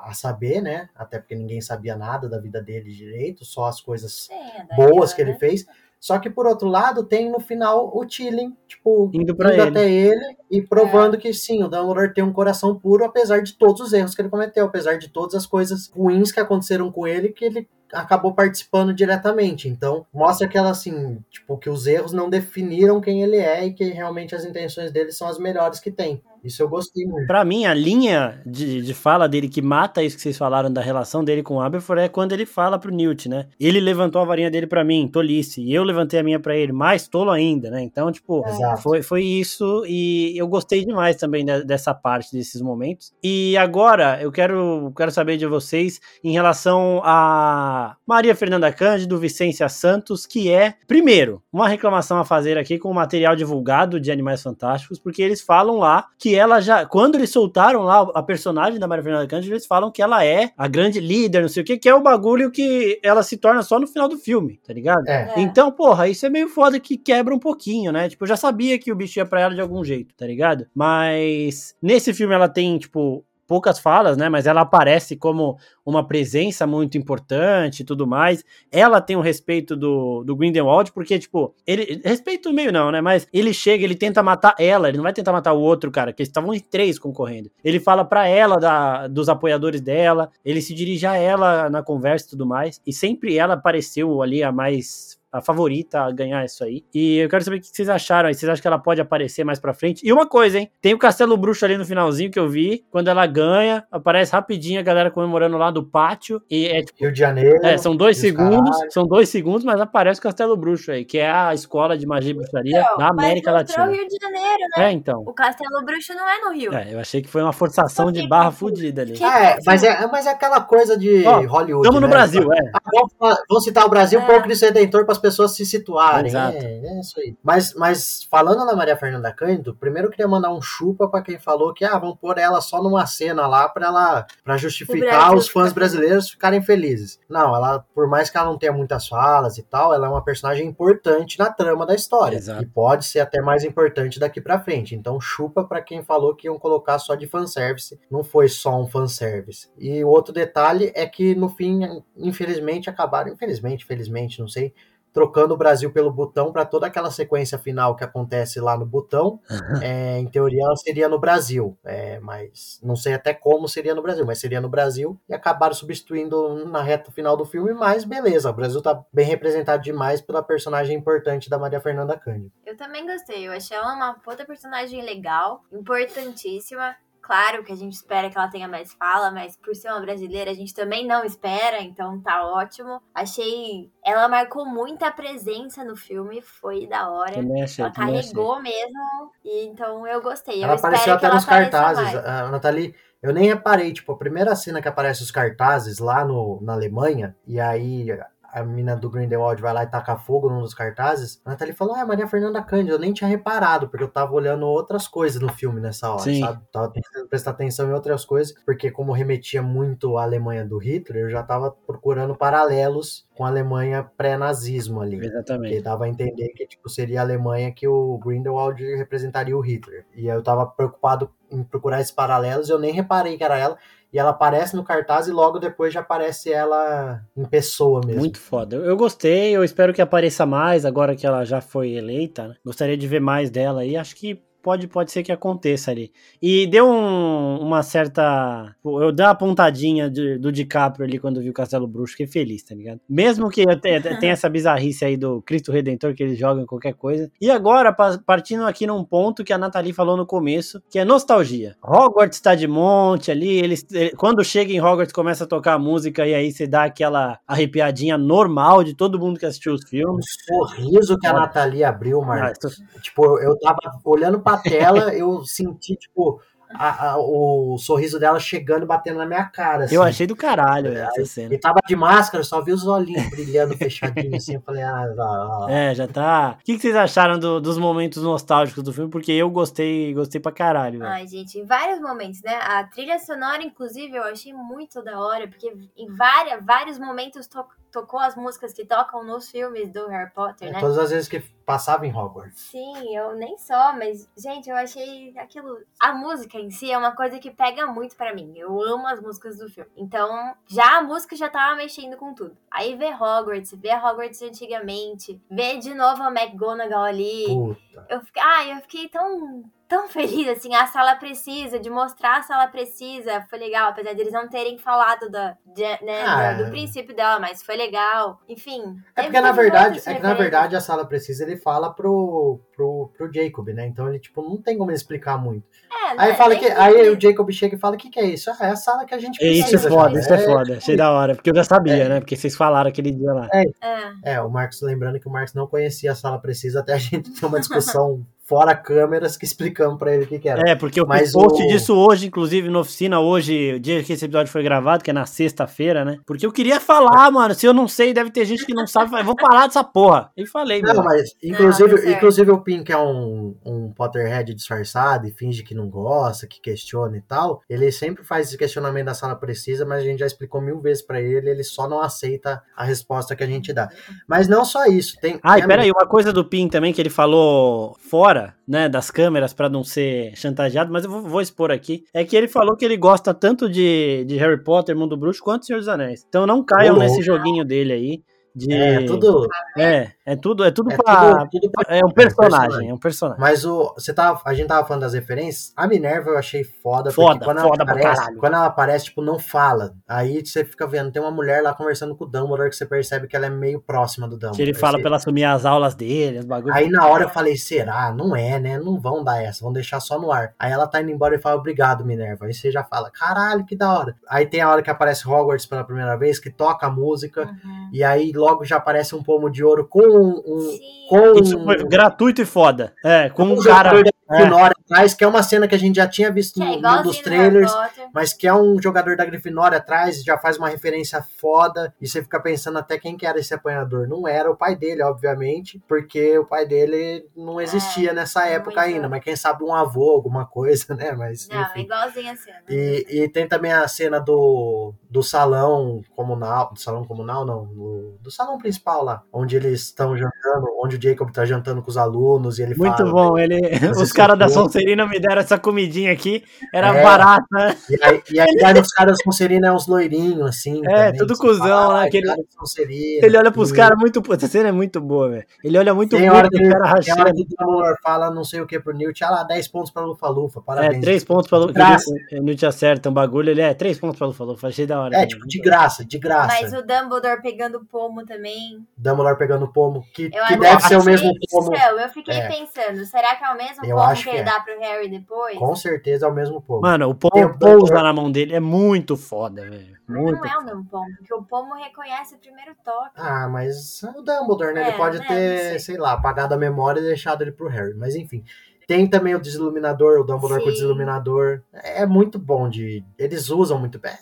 Speaker 3: a, a saber, né? Até porque ninguém sabia nada da vida dele direito, só as coisas
Speaker 2: da
Speaker 3: boas que ele
Speaker 2: Ariana.
Speaker 3: fez. Só que por outro lado, tem no final o Tilling, tipo,
Speaker 1: Indo pra ele.
Speaker 3: até ele e provando que sim, o Dumbledore tem um coração puro, apesar de todos os erros que ele cometeu, apesar de todas as coisas ruins que aconteceram com ele, que ele acabou participando diretamente. Então, mostra que ela, assim, tipo, que os erros não definiram quem ele é e que realmente as intenções dele são as melhores que tem. Isso eu gostei muito.
Speaker 1: Pra mim, a linha de, de fala dele que mata isso que vocês falaram da relação dele com o Aberforth é quando ele fala pro Newt, né? Ele levantou a varinha dele pra mim, tolice, e eu levantei a minha pra ele, mais tolo ainda, né? Então, tipo,
Speaker 3: Exato.
Speaker 1: foi, foi isso e eu gostei demais também de- dessa parte, desses momentos. E agora, eu quero, quero saber de vocês em relação a Maria Fernanda Cândido, Vicência Santos, que é, primeiro, uma reclamação a fazer aqui com o material divulgado de Animais Fantásticos, porque eles falam lá que ela já, quando eles soltaram lá a personagem da Maria Fernanda Cândido, eles falam que ela é a grande líder, não sei o que, que é o bagulho que ela se torna só no final do filme, tá ligado?
Speaker 3: É,
Speaker 2: É.
Speaker 1: Então, porra, isso é meio foda que quebra um pouquinho, né? Tipo, eu já sabia que o bicho ia pra ela de algum jeito, tá ligado? Mas nesse filme ela tem, tipo, poucas falas, né? Mas ela aparece como uma presença muito importante e tudo mais. Ela tem o respeito do, do Grindelwald, porque, tipo, ele. Respeito meio não, né? Mas ele chega, ele tenta matar ela, ele não vai tentar matar o outro, cara, que eles estavam em três concorrendo. Ele fala pra ela da, dos apoiadores dela, ele se dirige a ela na conversa e tudo mais. E sempre ela apareceu ali a mais a favorita a ganhar isso aí. E eu quero saber o que vocês acharam aí. Vocês acham que ela pode aparecer mais pra frente? E uma coisa, hein? Tem o Castelo Bruxo ali no finalzinho que eu vi. Quando ela ganha, aparece rapidinho a galera comemorando lá do pátio. E é tipo.
Speaker 3: Rio de Janeiro.
Speaker 1: É, são dois
Speaker 3: Os
Speaker 1: segundos,
Speaker 3: caralho.
Speaker 1: são dois segundos, mas aparece o Castelo Bruxo aí, que é a escola de magia e bruxaria
Speaker 2: Então,
Speaker 1: da América Latina.
Speaker 2: o Rio de Janeiro, né?
Speaker 1: É, então.
Speaker 2: O Castelo Bruxo não é no Rio.
Speaker 1: É, eu achei que foi uma forçação de barra fudida ali.
Speaker 2: Que-
Speaker 3: É, mas é, mas é aquela coisa de
Speaker 1: Ó,
Speaker 3: Hollywood.
Speaker 1: Tamo no
Speaker 3: né?
Speaker 1: Brasil, é.
Speaker 3: Ah, vamos, vamos citar o Brasil
Speaker 2: É.
Speaker 3: por Cristo Redentor para as pessoas se situarem.
Speaker 1: Exato.
Speaker 3: É, é isso aí. Mas, mas falando na Maria Fernanda Cândido, primeiro eu queria mandar um chupa pra quem falou que ah, vão pôr ela só numa cena lá pra ela para justificar os fãs brasileiros ficarem felizes. Não, ela, por mais que ela não tenha muitas falas e tal, ela é uma personagem importante na trama da história.
Speaker 1: Exato.
Speaker 3: E pode ser até mais importante daqui pra frente. Então chupa pra quem falou que iam colocar só de fanservice. Não foi só um fanservice. E o outro detalhe é que no fim, infelizmente, acabaram. Infelizmente, felizmente, não sei. Trocando o Brasil pelo Butão para toda aquela sequência final que acontece lá no Butão. É, em teoria, ela seria no Brasil. É, mas não sei até como seria no Brasil, mas seria no Brasil. E acabaram substituindo na reta final do filme. Mas beleza, o Brasil tá bem representado demais pela personagem importante da Maria Fernanda Cândido.
Speaker 2: Eu também gostei. Eu achei ela uma puta personagem legal, importantíssima. Claro que a gente espera que ela tenha mais fala, mas por ser uma brasileira, a gente também não espera, então tá ótimo. Achei. Ela marcou muita presença no filme, foi da hora.
Speaker 1: Também achei.
Speaker 2: Ela
Speaker 1: também achei.
Speaker 2: carregou mesmo, e então eu gostei.
Speaker 3: Ela
Speaker 2: eu espero
Speaker 3: apareceu até nos cartazes.
Speaker 2: mais.
Speaker 3: A Nathalie, eu nem reparei, tipo, a primeira cena que aparece os cartazes lá no, na Alemanha, e aí a mina do Grindelwald vai lá e taca fogo num dos cartazes, a Nathalie falou, ah, Maria Fernanda Cândido, eu nem tinha reparado, porque eu tava olhando outras coisas no filme nessa hora,
Speaker 1: Sim.
Speaker 3: sabe? Tava tentando prestar atenção em outras coisas, porque como remetia muito à Alemanha do Hitler, eu já tava procurando paralelos com a Alemanha pré-nazismo ali. Porque
Speaker 1: Exatamente.
Speaker 3: dava a entender que tipo, seria a Alemanha que o Grindelwald representaria o Hitler. E eu tava preocupado em procurar esses paralelos, eu nem reparei que era ela. E ela aparece no cartaz e logo depois já aparece ela em pessoa mesmo.
Speaker 1: Muito foda. Eu gostei, eu espero que apareça mais agora que ela já foi eleita. né? Gostaria de ver mais dela aí. Acho que pode, pode ser que aconteça ali. E deu um- uma certa. Eu dei uma pontadinha de- do DiCaprio ali quando vi o Castelo Bruxo, fiquei feliz, tá ligado? Mesmo que tenha essa bizarrice aí do Cristo Redentor que eles jogam em qualquer coisa. E agora, pa- partindo aqui num ponto que a Nathalie falou no começo, que é nostalgia. Hogwarts tá de monte ali, eles, quando chega em Hogwarts começa a tocar a música e aí você dá aquela arrepiadinha normal de todo mundo que assistiu os
Speaker 3: O
Speaker 1: filmes.
Speaker 3: sorriso que a. Nathalie abriu,
Speaker 1: Ah,
Speaker 3: Marcos.
Speaker 1: isso-
Speaker 3: Tipo, eu, eu tava olhando pra tela, eu senti, tipo, a- a- o sorriso dela chegando e batendo na minha cara.
Speaker 1: Eu
Speaker 3: assim.
Speaker 1: achei do caralho essa cena.
Speaker 3: Ele tava de máscara, só vi os olhinhos brilhando fechadinho assim. Eu falei, ah, ah, ah.
Speaker 1: É, já tá. O que, que vocês acharam do- dos momentos nostálgicos do filme? Porque eu gostei, gostei pra caralho, velho.
Speaker 2: Ai, gente, em vários momentos, né? A trilha sonora, inclusive, eu achei muito da hora, porque em várias, vários momentos to- tocou as músicas que tocam nos filmes do Harry Potter, né?
Speaker 3: Todas as vezes que passava em Hogwarts.
Speaker 2: Sim, eu nem só, mas, gente, eu achei aquilo. A música em si é uma coisa que pega muito pra mim. Eu amo as músicas do filme. Então, já a música já tava mexendo com tudo. Aí ver Hogwarts, ver Hogwarts antigamente, ver de novo a McGonagall ali.
Speaker 3: Puta.
Speaker 2: Eu fiquei, eu fiquei tão, tão feliz, assim, a sala precisa, de mostrar a sala precisa, foi legal, apesar de eles não terem falado da, de- né,
Speaker 3: Ah,
Speaker 2: do, do princípio dela, mas foi legal, enfim.
Speaker 3: É porque na verdade, é que na verdade a sala precisa, ele fala pro, pro, pro Jacob, né? Então ele, tipo, não tem como ele explicar muito.
Speaker 2: É,
Speaker 3: Aí
Speaker 2: né,
Speaker 3: fala que. Aí o Jacob chega e fala: o que, que é isso? Ah, é a sala que a gente
Speaker 1: É,
Speaker 3: precisa.
Speaker 1: Isso é foda, isso é foda. Achei da hora. Porque eu já sabia,
Speaker 3: É.
Speaker 1: né? Porque vocês falaram aquele dia lá.
Speaker 2: É,
Speaker 3: É, o Marcos, lembrando que o Marcos não conhecia a sala precisa até a gente ter uma discussão fora câmeras que explicamos pra ele o que, que era.
Speaker 1: É, porque eu fiz
Speaker 3: Mas
Speaker 1: post
Speaker 3: o-
Speaker 1: disso hoje, inclusive, na oficina, hoje, o dia que esse episódio foi gravado, que é na sexta-feira, né? Porque eu queria falar, mano. Se eu não sei, deve ter gente que não sabe. Eu vou falar dessa porra. E falei,
Speaker 3: Não,
Speaker 1: mano.
Speaker 3: mas inclusive,
Speaker 2: tá certo.
Speaker 3: inclusive o Pink é um, um Potterhead disfarçado e finge que não gosta, que questiona e tal. Ele sempre faz esse questionamento da sala precisa, mas a gente já explicou mil vezes pra ele, ele só não aceita a resposta que a gente dá. Mas não só isso, tem.
Speaker 1: Ah, e peraí, uma coisa do Pin também que ele falou fora, né, das câmeras pra não ser chantageado, mas eu vou, vou expor aqui, é que ele falou que ele gosta tanto de, de Harry Potter, Mundo Bruxo, quanto Senhor dos Anéis. Então não caiam nesse joguinho dele aí. De...
Speaker 3: É, tudo.
Speaker 1: É, é tudo, é tudo
Speaker 3: É
Speaker 1: pra.
Speaker 3: tudo, tudo pra-
Speaker 1: É um personagem, é um personagem.
Speaker 3: Mas o, você tava, a gente tava falando das referências. A Minerva eu achei foda.
Speaker 1: Foda,
Speaker 3: porque quando
Speaker 1: foda
Speaker 3: ela
Speaker 1: pra
Speaker 3: aparece,
Speaker 1: caralho.
Speaker 3: quando ela aparece, tipo, não fala. Aí você fica vendo, tem uma mulher lá conversando com o Dumbledore que você percebe que ela é meio próxima do Dumbledore.
Speaker 1: Que ele fala pra ela assumir as aulas dele, os bagulhos.
Speaker 3: Aí na hora eu falei, será? Não é, né? Não vão dar essa, vão deixar só no ar. Aí ela tá indo embora e fala, obrigado, Minerva. Aí você já fala, caralho, que da hora. Aí tem a hora que aparece Hogwarts pela primeira vez, que toca a música,
Speaker 2: uhum.
Speaker 3: e aí logo já aparece um pomo de ouro com um.
Speaker 2: Sim.
Speaker 3: com
Speaker 1: Isso foi gratuito e foda. É, com um
Speaker 3: um
Speaker 1: cara. é.
Speaker 3: Atrás, que é uma cena que a gente já tinha visto
Speaker 2: Que é
Speaker 3: dos trailers, mas que é um jogador da Grifinória atrás, já faz uma referência foda, e você fica pensando até quem que era esse apanhador. Não era o pai dele, obviamente, porque o pai dele não existia nessa
Speaker 2: é
Speaker 3: época
Speaker 2: muito-
Speaker 3: ainda, mas quem sabe um avô, alguma coisa, né? Mas,
Speaker 2: Não, é
Speaker 3: enfim.
Speaker 2: igualzinho a cena.
Speaker 3: E, e tem também a cena do, do salão comunal, do salão comunal não, do, do salão principal lá, onde eles estão jantando, onde o Jacob tá jantando com os alunos e ele
Speaker 1: Muito
Speaker 3: fala...
Speaker 1: bom, ele, os caras da
Speaker 3: socou.
Speaker 1: Sonserina me deram essa comidinha aqui, era
Speaker 3: É.
Speaker 1: barata?
Speaker 3: E aí, e aí nos caras Sonserina é uns loirinhos, assim.
Speaker 1: É,
Speaker 3: também,
Speaker 1: tudo cuzão,
Speaker 3: fala,
Speaker 1: né,
Speaker 3: "Ai,
Speaker 1: aquele-
Speaker 3: cara de Sonserina",
Speaker 1: Ele olha pros caras muito. Essa cena é muito boa, velho. Ele olha muito
Speaker 3: Tem hora, que,
Speaker 1: o
Speaker 3: ele-
Speaker 1: cara
Speaker 3: tem hora
Speaker 1: rachando.
Speaker 3: que o Dumbledore fala não sei o que pro Newt, ah lá, 10 pontos pra Lufa Lufa,
Speaker 1: É,
Speaker 3: parabéns.
Speaker 1: três pontos pra Lufa.
Speaker 3: Graça.
Speaker 1: Não te acerta um bagulho, ele é três pontos pra Lufa Lufa. Achei da hora.
Speaker 3: É, tipo, de graça, de graça.
Speaker 2: Mas o Dumbledore pegando o pomo também.
Speaker 3: Dumbledore pegando o pomo, que,
Speaker 2: Eu
Speaker 3: que deve ser o mesmo pomo.
Speaker 2: Então, eu fiquei
Speaker 3: É.
Speaker 2: pensando, será que é o mesmo
Speaker 3: Eu
Speaker 2: pomo
Speaker 3: acho
Speaker 2: que
Speaker 3: que
Speaker 2: ele
Speaker 3: é.
Speaker 2: Pro Harry depois?
Speaker 3: Com certeza é o mesmo pomo.
Speaker 1: Mano, o pomo
Speaker 3: o
Speaker 1: pousa na mão dele. É muito foda, velho. Muito.
Speaker 2: não é o mesmo pomo, porque o pomo reconhece o primeiro toque.
Speaker 3: Ah, mas é o Dumbledore, né?
Speaker 2: É,
Speaker 3: ele pode
Speaker 2: né,
Speaker 3: ter,
Speaker 2: sei
Speaker 3: lá, apagado a memória e deixado ele pro Harry. Mas enfim. Tem também o desiluminador, o Dumbledore com o
Speaker 2: Sim.
Speaker 3: desiluminador. É muito bom de. Eles usam muito bem.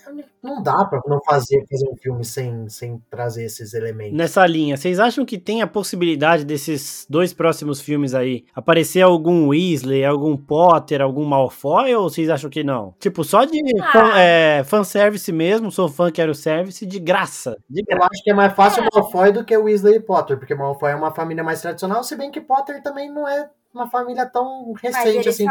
Speaker 3: Não dá pra não fazer, fazer um filme sem, sem trazer esses elementos.
Speaker 1: Nessa linha, vocês acham que tem a possibilidade desses dois próximos filmes aí aparecer algum Weasley, algum Potter, algum Malfoy ou vocês acham que não? Tipo, só de
Speaker 2: Ah.
Speaker 1: fan, é, fanservice mesmo, sou fã, quero service, de graça. De
Speaker 3: Eu
Speaker 1: graça.
Speaker 3: acho que é mais fácil o Malfoy do que o Weasley e Potter, porque Malfoy é uma família mais tradicional, se bem que Potter também não é uma família tão recente assim.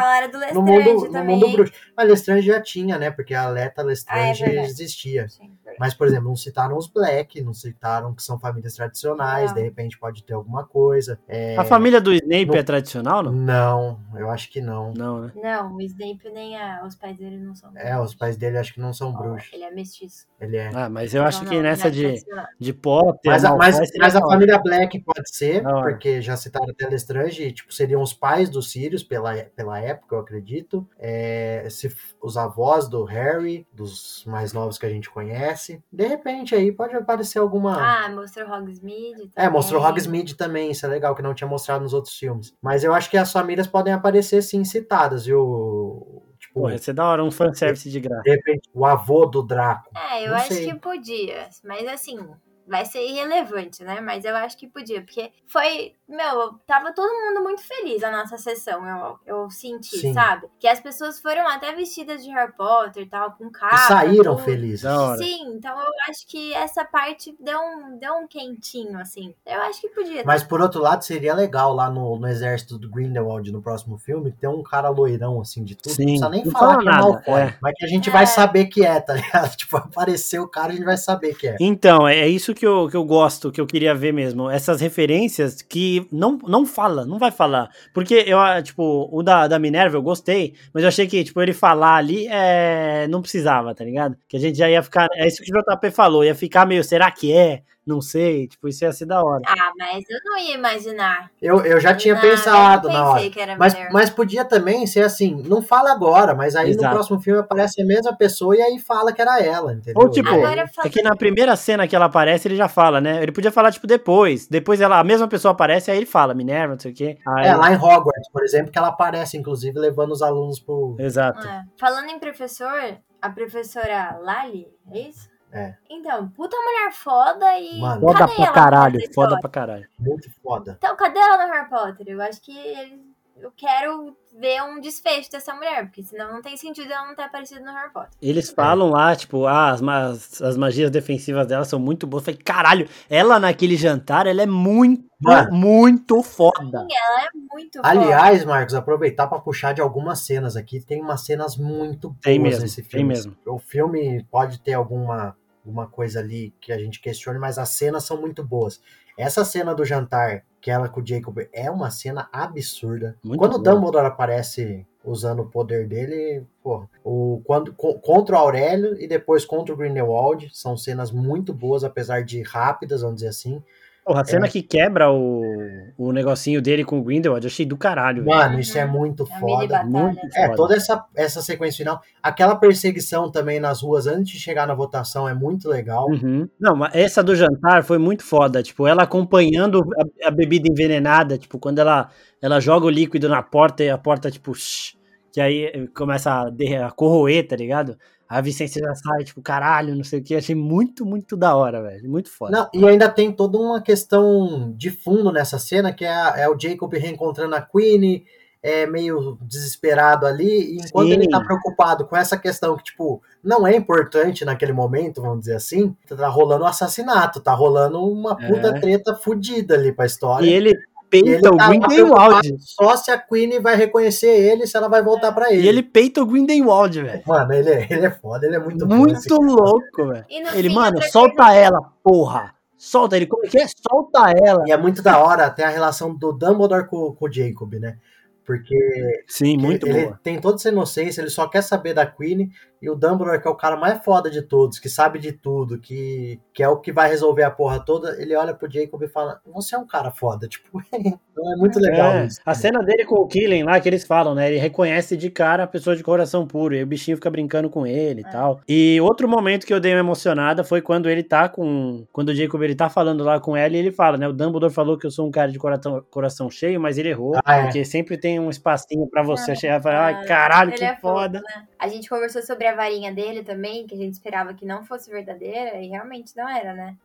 Speaker 3: No mundo, no
Speaker 2: também.
Speaker 3: mundo bruxo. Mas Lestrange já tinha, né? Porque a Leta Lestrange
Speaker 2: Ah, é
Speaker 3: existia.
Speaker 2: Sim.
Speaker 3: Mas, por exemplo, não citaram os Black, não citaram que são famílias tradicionais,
Speaker 2: Não.
Speaker 3: de repente pode ter alguma coisa. É,
Speaker 1: A família do Snape
Speaker 3: não-
Speaker 1: é tradicional, não?
Speaker 3: Não, eu acho que não.
Speaker 1: Não, né?
Speaker 2: Não, o Snape nem a, os pais dele não são.
Speaker 3: É, os pais dele acho que não são bruxos.
Speaker 2: Ele é mestiço.
Speaker 3: Ele é.
Speaker 1: Ah, mas eu acho
Speaker 2: Não,
Speaker 1: que
Speaker 2: não,
Speaker 1: nessa
Speaker 2: é
Speaker 1: de, de Potter,
Speaker 3: Mas, a, mas, mas a família Black pode ser,
Speaker 1: hora.
Speaker 3: porque já citaram até Lestrange, e, tipo, seriam os pais dos Sirius pela, pela época, eu acredito. É, se, os avós do Harry, dos mais novos que a gente conhece. De repente aí pode aparecer alguma.
Speaker 2: Ah, mostrou Hogsmeade.
Speaker 3: É, mostrou
Speaker 2: também.
Speaker 3: Hogsmeade também, isso é legal, que não tinha mostrado nos outros filmes. Mas eu acho que as famílias podem aparecer sim citadas, viu? Tipo,
Speaker 1: Pô, ia ser da hora um fanservice de graça.
Speaker 3: de repente, o avô do Draco.
Speaker 2: É, eu
Speaker 3: Não
Speaker 2: acho
Speaker 3: sei.
Speaker 2: que podia. Mas assim, vai ser irrelevante, né? Mas eu acho que podia. Porque foi. Meu, tava todo mundo muito feliz a nossa sessão, eu, eu senti,
Speaker 3: Sim.
Speaker 2: sabe? Que as pessoas foram até vestidas de Harry Potter e tal, com capa.
Speaker 3: E saíram
Speaker 2: tudo.
Speaker 3: felizes.
Speaker 1: Da hora.
Speaker 2: Sim, então eu acho que essa parte deu um, deu um quentinho, assim. Eu acho que podia.
Speaker 3: Mas por outro lado, seria legal lá no, no exército do Grindelwald no próximo filme ter um cara loirão assim de tudo.
Speaker 1: Sim,
Speaker 3: não precisa nem
Speaker 1: não
Speaker 3: falar
Speaker 1: fala
Speaker 3: que é
Speaker 1: nada,
Speaker 3: Malfoy.
Speaker 1: é.
Speaker 3: Mas que a gente
Speaker 2: É.
Speaker 3: vai saber que é, tá ligado? Tipo, aparecer o cara, a gente vai saber que é.
Speaker 1: Então, é isso que eu, que eu gosto, que eu queria ver mesmo. Essas referências que não, não fala, não vai falar. Porque eu, ah, tipo, o da, da Minerva eu gostei, mas eu achei que, tipo, ele falar ali é, não precisava, tá ligado? Que a gente já ia ficar. É isso que o JP falou, ia ficar meio, será que é? Não sei, tipo, isso ia ser da hora.
Speaker 2: Ah, mas eu não ia imaginar.
Speaker 3: Eu, eu já tinha
Speaker 2: Não,
Speaker 3: pensado
Speaker 2: eu
Speaker 3: na
Speaker 2: não
Speaker 3: hora.
Speaker 2: pensei que era
Speaker 3: Mas,
Speaker 2: Minerva.
Speaker 3: mas podia também ser assim, não fala agora, mas aí
Speaker 1: Exato.
Speaker 3: no próximo filme aparece a mesma pessoa e aí fala que era ela, entendeu?
Speaker 1: Ou, tipo,
Speaker 2: Agora
Speaker 1: É que na primeira cena que ela aparece, ele já fala, né? Ele podia falar, tipo, depois. Depois ela, a mesma pessoa aparece, aí ele fala, Minerva, não sei o quê. Aí-
Speaker 3: É, lá em Hogwarts, por exemplo, que ela aparece, inclusive, levando os alunos pro.
Speaker 1: Exato.
Speaker 2: É. Falando em professor, a professora Lali, é isso?
Speaker 3: É.
Speaker 2: Então, puta mulher foda e.
Speaker 3: Mano.
Speaker 1: Foda
Speaker 2: cadê
Speaker 1: pra
Speaker 2: ela
Speaker 1: caralho, foda pra caralho.
Speaker 3: Muito foda.
Speaker 2: Então, cadê ela no Harry Potter? Eu acho que eles- eu quero ver um desfecho dessa mulher, porque senão não tem sentido ela não ter aparecido no Harry Potter.
Speaker 1: Eles falam lá, tipo, ah, as, ma- as magias defensivas dela são muito boas. Eu falei, caralho, ela naquele jantar, ela é muito,
Speaker 3: Mano.
Speaker 1: muito foda.
Speaker 2: Sim, ela é muito foda.
Speaker 3: Aliás, Marcos, aproveitar para puxar de algumas cenas aqui. Tem umas cenas muito boas
Speaker 1: Tem mesmo,
Speaker 3: nesse
Speaker 1: tem
Speaker 3: filme.
Speaker 1: mesmo.
Speaker 3: O filme pode ter alguma, alguma coisa ali que a gente questione, mas as cenas são muito boas. Essa cena do jantar, que ela com o Jacob, é uma cena absurda.
Speaker 1: Muito
Speaker 3: quando o. Dumbledore aparece usando o poder dele, pô, o, quando, co- contra o Aurélio e depois contra o Grindelwald, são cenas muito boas, apesar de rápidas, vamos dizer assim.
Speaker 1: Porra, a cena
Speaker 3: É.
Speaker 1: que quebra o, o negocinho dele com o Grindelwald, eu achei do caralho. velho.
Speaker 3: Mano, isso é muito
Speaker 2: É
Speaker 3: foda.
Speaker 1: Muito
Speaker 3: É,
Speaker 1: foda.
Speaker 3: toda essa, essa sequência final. Aquela perseguição também nas ruas antes de chegar na votação é muito legal.
Speaker 1: Uhum. Não, mas essa do jantar foi muito foda. Tipo, ela acompanhando a, a bebida envenenada, tipo, quando ela, ela joga o líquido na porta e a porta, tipo, shh, que aí começa a, derre- a corroer, tá ligado? A Vicência já sai, tipo, caralho, não sei o que. Achei muito, muito da hora, velho. Muito foda.
Speaker 3: Não, e ainda tem toda uma questão de fundo nessa cena, que é, a- é o Jacob reencontrando a Queen, é meio desesperado ali, e enquanto
Speaker 1: Sim.
Speaker 3: ele tá preocupado com essa questão que, tipo, não é importante naquele momento, vamos dizer assim, tá rolando um assassinato, tá rolando uma puta
Speaker 1: É.
Speaker 3: treta fudida ali pra história.
Speaker 1: E ele peita o
Speaker 3: tá
Speaker 1: Grindelwald.
Speaker 3: preocupado só se a Queen vai reconhecer ele, se ela vai voltar pra ele.
Speaker 1: E ele peita o Grindelwald, velho.
Speaker 3: Mano, ele é, ele é foda, ele é muito,
Speaker 1: Muito louco, velho. Ele,
Speaker 2: fim,
Speaker 1: mano, solta
Speaker 2: coisa-
Speaker 1: ela, porra. Solta ele. Como é que é? Solta ela.
Speaker 3: E é muito da hora até a relação do Dumbledore com, com o Jacob, né? Porque
Speaker 1: Sim, muito
Speaker 3: ele
Speaker 1: boa.
Speaker 3: tem toda essa inocência, ele só quer saber da Queen, e o Dumbledore, que é o cara mais foda de todos, que sabe de tudo, que, que é o que vai resolver a porra toda, ele olha pro Jacob e fala, você é um cara foda, tipo, então é muito legal
Speaker 1: É,
Speaker 3: isso.
Speaker 1: a cena dele com o Killen lá, que eles falam, né? Ele reconhece de cara a pessoa de coração puro. E o bichinho fica brincando com ele e
Speaker 2: É.
Speaker 1: tal. E outro momento que eu dei uma emocionada foi quando ele tá com. Quando o Jacob ele tá falando lá com ela e ele fala, né? O Dumbledore falou que eu sou um cara de coração, coração cheio, mas ele errou.
Speaker 3: Ah, é.
Speaker 1: Porque sempre tem um espacinho pra você chegar e falar, ai, caralho, que
Speaker 2: é fofo,
Speaker 1: foda.
Speaker 2: né? A gente conversou sobre a varinha dele também, que a gente esperava que não fosse verdadeira, e realmente não era, né?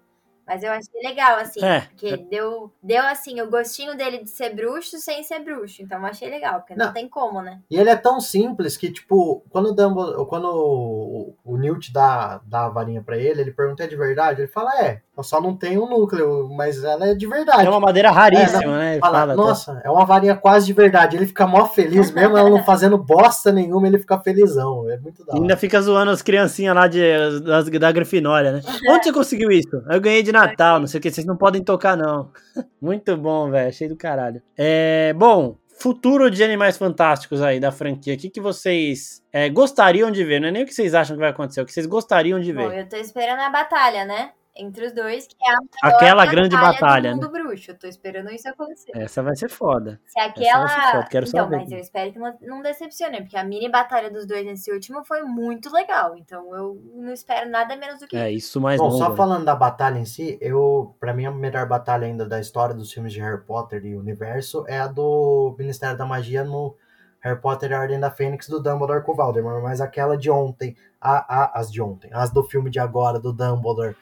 Speaker 2: Mas eu achei legal, assim,
Speaker 1: É.
Speaker 2: porque deu, deu, assim, o gostinho dele de ser bruxo sem ser bruxo. Então eu achei legal, porque não,
Speaker 3: Não.
Speaker 2: tem como, né?
Speaker 3: E ele é tão simples que, tipo, quando o Dumbledore, quando o, o Newt dá, dá a varinha pra ele, ele pergunta, é de verdade? Ele fala, é, eu só não tenho um núcleo, mas ela é de verdade.
Speaker 1: É uma madeira raríssima, né? Ele
Speaker 3: Fala,
Speaker 1: fala até.
Speaker 3: nossa, é uma varinha quase de verdade. Ele fica mó feliz, mesmo ela não fazendo bosta nenhuma, ele fica felizão. É muito da hora.
Speaker 1: Ainda fica zoando as criancinhas lá de, das, da Grifinória, né? Onde você conseguiu isso? Eu ganhei de Natal, não sei o que, vocês não podem tocar, não. Muito bom, velho, cheio do caralho. É, bom, futuro de Animais Fantásticos aí da franquia, o que, que vocês é, gostariam de ver? Não é nem o que vocês acham que vai acontecer, é o que vocês gostariam de
Speaker 2: Bom,
Speaker 1: ver.
Speaker 2: eu tô esperando a batalha, né? Entre os dois, que é a maior
Speaker 1: Aquela grande batalha,
Speaker 2: do
Speaker 1: né?
Speaker 2: mundo bruxo. Eu tô esperando isso acontecer.
Speaker 1: Essa vai ser foda.
Speaker 2: Se aquela.
Speaker 1: Essa vai ser foda, quero
Speaker 2: então,
Speaker 1: ver.
Speaker 2: mas eu espero que não, não decepcione, porque a mini batalha dos dois nesse último foi muito legal. Então eu não espero nada menos do que
Speaker 1: É, isso mais
Speaker 3: Bom,
Speaker 1: longo.
Speaker 3: só
Speaker 1: né?
Speaker 3: falando da batalha em si, eu, para mim a melhor batalha ainda da história dos filmes de Harry Potter e universo é a do Ministério da Magia no Harry Potter e a Ordem da Fênix do Dumbledore com o Voldemort, mas aquela de ontem, a, a, as de ontem, as do filme de agora do Dumbledore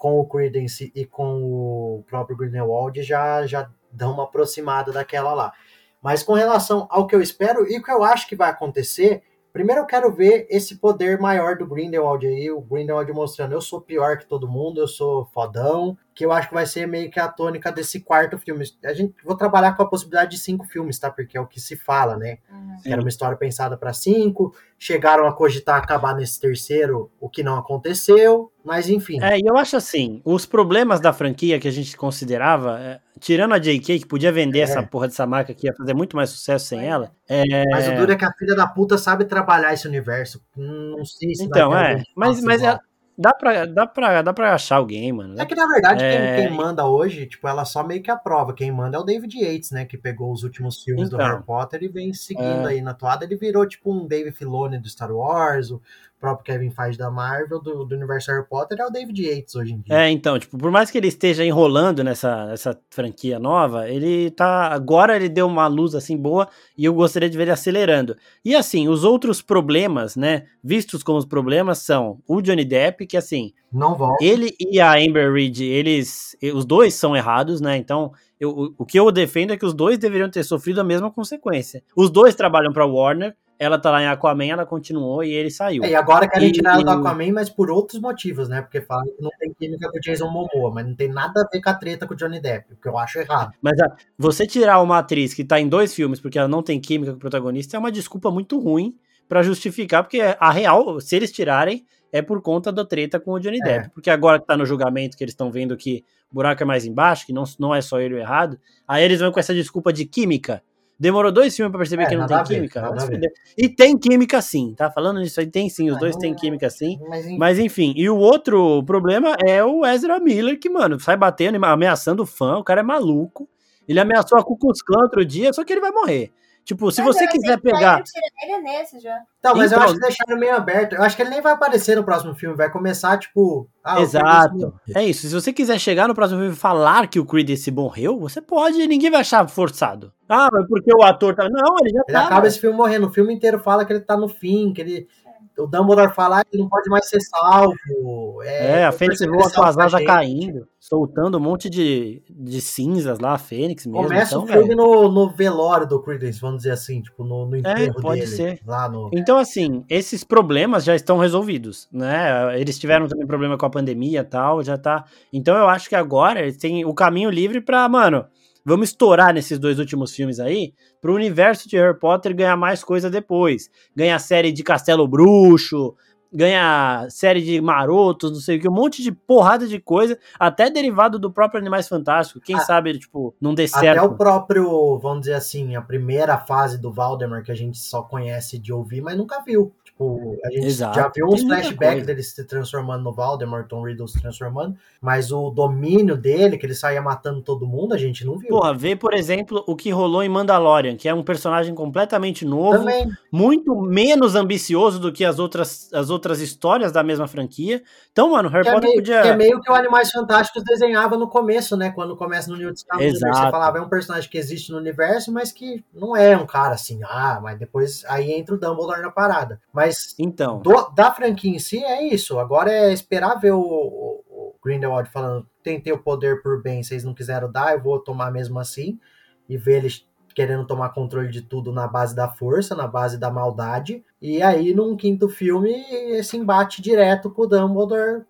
Speaker 3: com o Credence e com o próprio Grindelwald já já dão uma aproximada daquela lá. Mas com relação ao que eu espero e o que eu acho que vai acontecer, Primeiro eu quero ver esse poder maior do Grindelwald aí, o Grindelwald mostrando eu sou pior que todo mundo, eu sou fodão, que eu acho que vai ser meio que a tônica desse quarto filme. A gente vou trabalhar com a possibilidade de cinco filmes, tá? Porque é o que se fala, né?
Speaker 2: Uhum.
Speaker 3: Era uma história pensada para cinco, chegaram a cogitar acabar nesse terceiro, o que não aconteceu, mas enfim.
Speaker 1: É, e eu acho assim, os problemas da franquia que a gente considerava, é, tirando a JK, que podia vender
Speaker 3: É.
Speaker 1: essa porra dessa marca que ia fazer muito mais sucesso sem
Speaker 2: Pois é.
Speaker 1: ela, é,
Speaker 3: Mas o duro é que a filha da puta sabe trabalhar esse universo. Não sei se
Speaker 1: Então,
Speaker 3: vai ter
Speaker 1: é. Mas, mas
Speaker 3: igual.
Speaker 1: Dá, pra, dá, pra, dá pra achar alguém, mano.
Speaker 3: É que na verdade
Speaker 1: É.
Speaker 3: quem, quem manda hoje, tipo, ela só meio que aprova. Quem manda é o David Yates, né? Que pegou os últimos filmes do
Speaker 1: Então.
Speaker 3: Harry Potter e vem seguindo
Speaker 1: É.
Speaker 3: aí na toada. Ele virou tipo um Dave Filoni do Star Wars, o próprio Kevin Feige da Marvel, do, do universo Harry Potter, é o David Yates hoje em dia.
Speaker 1: É, então, tipo, por mais que ele esteja enrolando nessa, nessa franquia nova, ele tá. Agora ele deu uma luz assim boa e eu gostaria de ver ele acelerando. E assim, os outros problemas, né? Vistos como os problemas são o Johnny Depp, que assim,
Speaker 3: Não volta.
Speaker 1: ele e a Amber Reed, eles. Os dois são errados, né? Então, eu- o, o que eu defendo é que os dois deveriam ter sofrido a mesma consequência. Os dois trabalham pra Warner, ela tá lá em Aquaman, ela continuou e ele saiu.
Speaker 3: É, e agora querem tirar ela do Aquaman, mas por outros motivos, né? Porque falam que não tem química com o Jason Momoa, mas não tem nada a ver com a treta com o Johnny Depp, o que eu acho errado.
Speaker 1: Mas ah, você tirar uma atriz que tá em dois filmes porque ela não tem química com o protagonista é uma desculpa muito ruim pra justificar, porque a real, se eles tirarem, é por conta da treta com o Johnny
Speaker 3: É.
Speaker 1: Depp. Porque agora que tá no julgamento, que eles estão vendo que o buraco é mais embaixo, que não, não é só ele o errado, aí eles vão com essa desculpa de química. Demorou dois filmes pra perceber
Speaker 3: É,
Speaker 1: que não tem química?
Speaker 3: ver.
Speaker 1: E tem química sim, tá? Falando nisso aí, tem sim, os
Speaker 3: Ah,
Speaker 1: dois têm química sim.
Speaker 3: Mas, enfim,
Speaker 1: Mas enfim, e o outro problema é o Ezra Miller, que, mano, sai batendo, ameaçando o fã, o cara é maluco. Ele ameaçou a Ku Klux Klan outro dia, só que ele vai morrer. Tipo, se
Speaker 2: Mas
Speaker 1: você quiser pegar.
Speaker 2: ele nesse já.
Speaker 3: Então, mas
Speaker 1: Então-
Speaker 3: eu acho que deixaram meio aberto. Eu acho que ele nem vai aparecer no próximo filme. Vai começar, tipo. ah,
Speaker 1: Exato. É isso. Se você quiser chegar no próximo filme e falar que o Creed morreu, você pode ninguém vai achar forçado. Ah, mas porque o ator tá. Não, ele já
Speaker 3: Ele
Speaker 1: tá.
Speaker 3: acaba esse filme morrendo. O filme inteiro fala que ele tá no fim, que ele. O Dumbledore fala que ele não pode mais ser salvo.
Speaker 1: É, a
Speaker 3: tem
Speaker 1: Fênix voa com as asas caindo, soltando um monte de, de cinzas lá, a Fênix mesmo.
Speaker 3: Começa
Speaker 1: então,
Speaker 3: o filme no, no velório do Credence, vamos dizer assim, tipo, no, no enterro
Speaker 1: É, pode
Speaker 3: dele.
Speaker 1: ser.
Speaker 3: Lá no.
Speaker 1: Então, assim, esses problemas já estão resolvidos, né? Eles tiveram também problema com a pandemia e tal, já tá. Então, eu acho que agora eles têm o caminho livre pra, mano, vamos estourar nesses dois últimos filmes aí, pro universo de Harry Potter ganhar mais coisa depois. Ganhar série de Castelo Bruxo, ganhar série de Marotos, não sei o que, um monte de porrada de coisa, até derivado do próprio Animais Fantásticos. Quem
Speaker 3: Ah,
Speaker 1: sabe, tipo, não dê
Speaker 3: Até
Speaker 1: certo.
Speaker 3: o próprio, vamos dizer assim, a primeira fase do Valdemar que a gente só conhece de ouvir, mas nunca viu. Tipo, a gente
Speaker 1: Exato.
Speaker 3: já viu
Speaker 1: muita
Speaker 3: flashbacks dele se transformando no Valdemar, Tom Riddle se transformando, mas o domínio dele, que ele saía matando todo mundo, a gente não viu.
Speaker 1: Porra, vê, por exemplo, o que rolou em Mandalorian, que é um personagem completamente novo,
Speaker 3: Também.
Speaker 1: muito menos ambicioso do que as outras, as outras histórias da mesma franquia. Então, mano, Harry
Speaker 3: Que é,
Speaker 1: Potter
Speaker 3: meio,
Speaker 1: podia.
Speaker 3: que é meio que o Animais Fantásticos desenhava no começo, né? Quando começa no New Discovery,
Speaker 1: Exato.
Speaker 3: você falava, é um personagem que existe no universo, mas que não é um cara assim, ah, mas depois aí entra o Dumbledore na parada. Mas
Speaker 1: Então,
Speaker 3: do- da franquia em si é isso. Agora é esperar ver o, o, o Grindelwald falando, tentei o poder por bem, vocês não quiseram dar, eu vou tomar mesmo assim. E ver eles querendo tomar controle de tudo na base da força, na base da maldade. E aí, num quinto filme, esse embate direto com o Dumbledore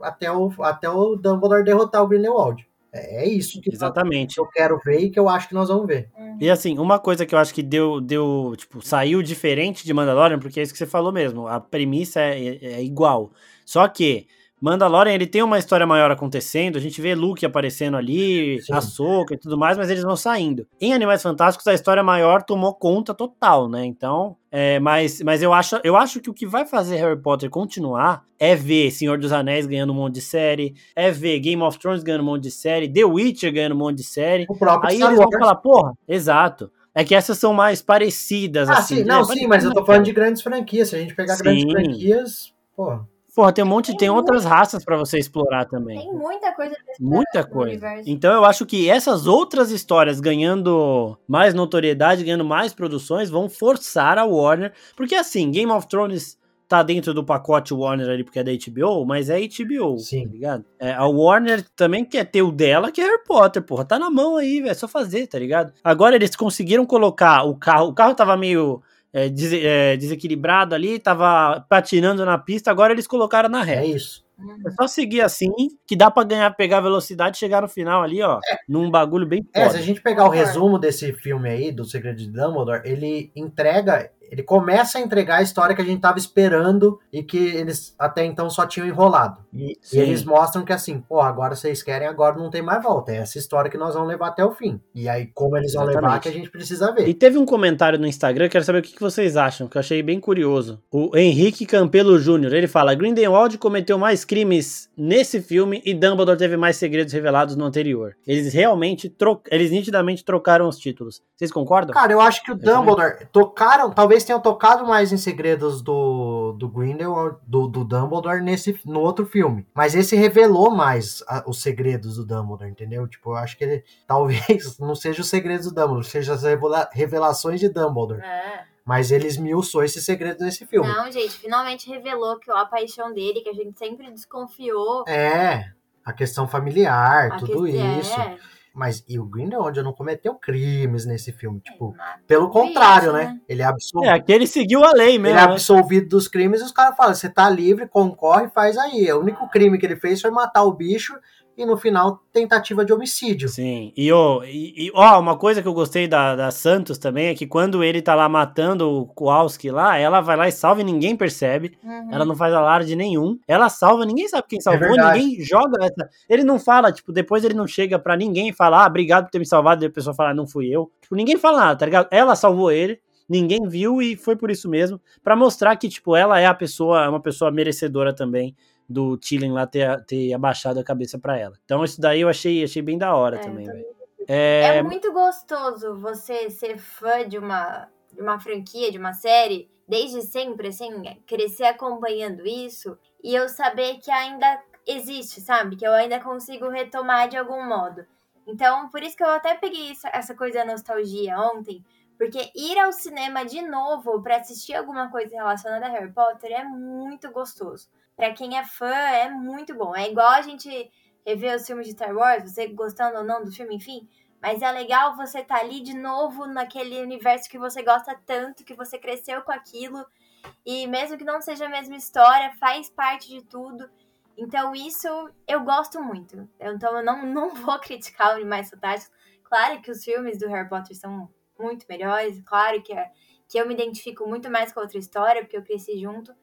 Speaker 3: até o, até o Dumbledore derrotar o Grindelwald. É, é isso que
Speaker 1: exatamente.
Speaker 3: eu quero ver e que eu acho que nós vamos ver.
Speaker 1: E assim, uma coisa que eu acho que deu, deu, tipo, saiu diferente de Mandalorian, porque é isso que você falou mesmo, a premissa é, é- é igual. Só que Mandalorian, ele tem uma história maior acontecendo, a gente vê Luke aparecendo ali,
Speaker 3: Sim.
Speaker 1: a Soca e tudo mais, mas eles vão saindo. Em Animais Fantásticos, a história maior tomou conta total, né? Então, é, mas, mas eu, acho, eu acho que o que vai fazer Harry Potter continuar é ver Senhor dos Anéis ganhando um monte de série, é ver Game of Thrones ganhando um monte de série, The Witcher ganhando um monte de série.
Speaker 3: O próprio
Speaker 1: Aí
Speaker 3: Star
Speaker 1: eles vão
Speaker 3: Wars.
Speaker 1: falar, porra, exato. É que essas são mais parecidas,
Speaker 3: Ah,
Speaker 1: assim.
Speaker 3: sim, não,
Speaker 1: né?
Speaker 3: sim, mas eu tô falando de grandes franquias. Se a gente pegar grandes
Speaker 1: Sim.
Speaker 3: franquias, pô,
Speaker 1: Porra, tem um monte, tem,
Speaker 2: Tem
Speaker 1: outras raças pra você explorar também.
Speaker 2: Tem muita coisa desse
Speaker 1: Muita
Speaker 2: no
Speaker 1: coisa.
Speaker 2: universo.
Speaker 1: Então eu acho que essas outras histórias ganhando mais notoriedade, ganhando mais produções, vão forçar a Warner. Porque assim, Game of Thrones tá dentro do pacote Warner ali porque é da HBO, mas é HBO,
Speaker 3: Sim.
Speaker 1: tá ligado? É, a Warner também quer ter o dela, que é Harry Potter, porra. Tá na mão aí, velho. É só fazer, tá ligado? Agora eles conseguiram colocar o carro. O carro tava meio. É, dese- é, desequilibrado ali, tava patinando na pista, agora eles colocaram na ré.
Speaker 3: é isso.
Speaker 1: É só seguir assim, que dá pra ganhar, pegar velocidade e chegar no final ali, ó, num bagulho bem
Speaker 3: É, se a gente pegar o resumo desse filme aí, do Segredo de Dumbledore, ele entrega, ele começa a entregar a história que a gente tava esperando e que eles até então só tinham enrolado. E, e eles mostram que assim, pô, agora vocês querem, agora não tem mais volta. É essa história que nós vamos levar até o fim. E aí, como eles vão levar,
Speaker 1: Exatamente.
Speaker 3: que a gente precisa ver.
Speaker 1: E teve um comentário no Instagram, quero saber o que vocês acham, que eu achei bem curioso. O Henrique Campelo Júnior, ele fala: Grindelwald cometeu mais crimes nesse filme e Dumbledore teve mais segredos revelados no anterior. Eles realmente, tro... eles nitidamente trocaram os títulos. Vocês concordam?
Speaker 3: Cara, eu acho que o. Dumbledore tocaram, talvez tenham tocado mais em segredos do, do Grindelwald, do, do Dumbledore nesse no outro filme. Mas esse revelou mais a- os segredos do Dumbledore, entendeu? Tipo, eu acho que ele talvez não seja os segredos do Dumbledore, seja as revela- revelações de Dumbledore.
Speaker 2: É.
Speaker 3: Mas ele esmiuçou esses segredos nesse filme.
Speaker 2: Não, gente, finalmente revelou que ó, a paixão dele, que a gente sempre desconfiou.
Speaker 3: É, a questão familiar,
Speaker 2: a
Speaker 3: tudo
Speaker 2: que- é,
Speaker 3: isso. Mas e o Grindelwald não cometeu crimes nesse filme, tipo, pelo contrário,
Speaker 2: isso,
Speaker 3: né? Ele é absolvido.
Speaker 1: É, aqui ele seguiu a lei
Speaker 3: Ele
Speaker 1: mesmo.
Speaker 3: é
Speaker 1: né?
Speaker 3: absolvido dos crimes e os caras falam: você tá livre, concorre, faz aí. O único crime que ele fez foi matar o bicho e no final, tentativa de homicídio.
Speaker 1: Sim, e, ó, e, e, ó, uma coisa que eu gostei da, da Santos também é que quando ele tá lá matando o Kowalski lá, ela vai lá e salva e ninguém percebe.
Speaker 2: Uhum.
Speaker 1: Ela não faz alarde nenhum. Ela salva, ninguém sabe quem salvou,
Speaker 3: verdade.
Speaker 1: ninguém joga essa. Ele não fala, tipo, depois ele não chega pra ninguém falar, ah, obrigado por ter me salvado, e a pessoa fala, não fui eu. Tipo, ninguém fala nada, tá ligado? Ela salvou ele, ninguém viu e foi por isso mesmo, Pra mostrar que, tipo, ela é a pessoa, é uma pessoa merecedora também do Tillen lá ter, ter abaixado a cabeça pra ela. Então isso daí eu achei, achei bem da hora
Speaker 2: É,
Speaker 1: também, velho.
Speaker 2: É
Speaker 1: É,
Speaker 2: muito gostoso você ser fã de uma de uma franquia, de uma série, desde sempre, assim, crescer acompanhando isso e eu saber que ainda existe, sabe? Que eu ainda consigo retomar de algum modo. Então, por isso que eu até peguei essa coisa da nostalgia ontem, porque ir ao cinema de novo para assistir alguma coisa relacionada a Harry Potter é muito gostoso. Para quem é fã, é muito bom. É igual a gente rever os filmes de Star Wars, você gostando ou não do filme, enfim. Mas é legal você estar tá ali de novo naquele universo que você gosta tanto, que você cresceu com aquilo. E mesmo que não seja a mesma história, faz parte de tudo. Então isso eu gosto muito. Então eu não, não vou criticar o Animais Fantásticos. Claro que os filmes do Harry Potter são muito melhores. Claro que, é, que eu me identifico muito mais com a outra história, porque eu cresci junto.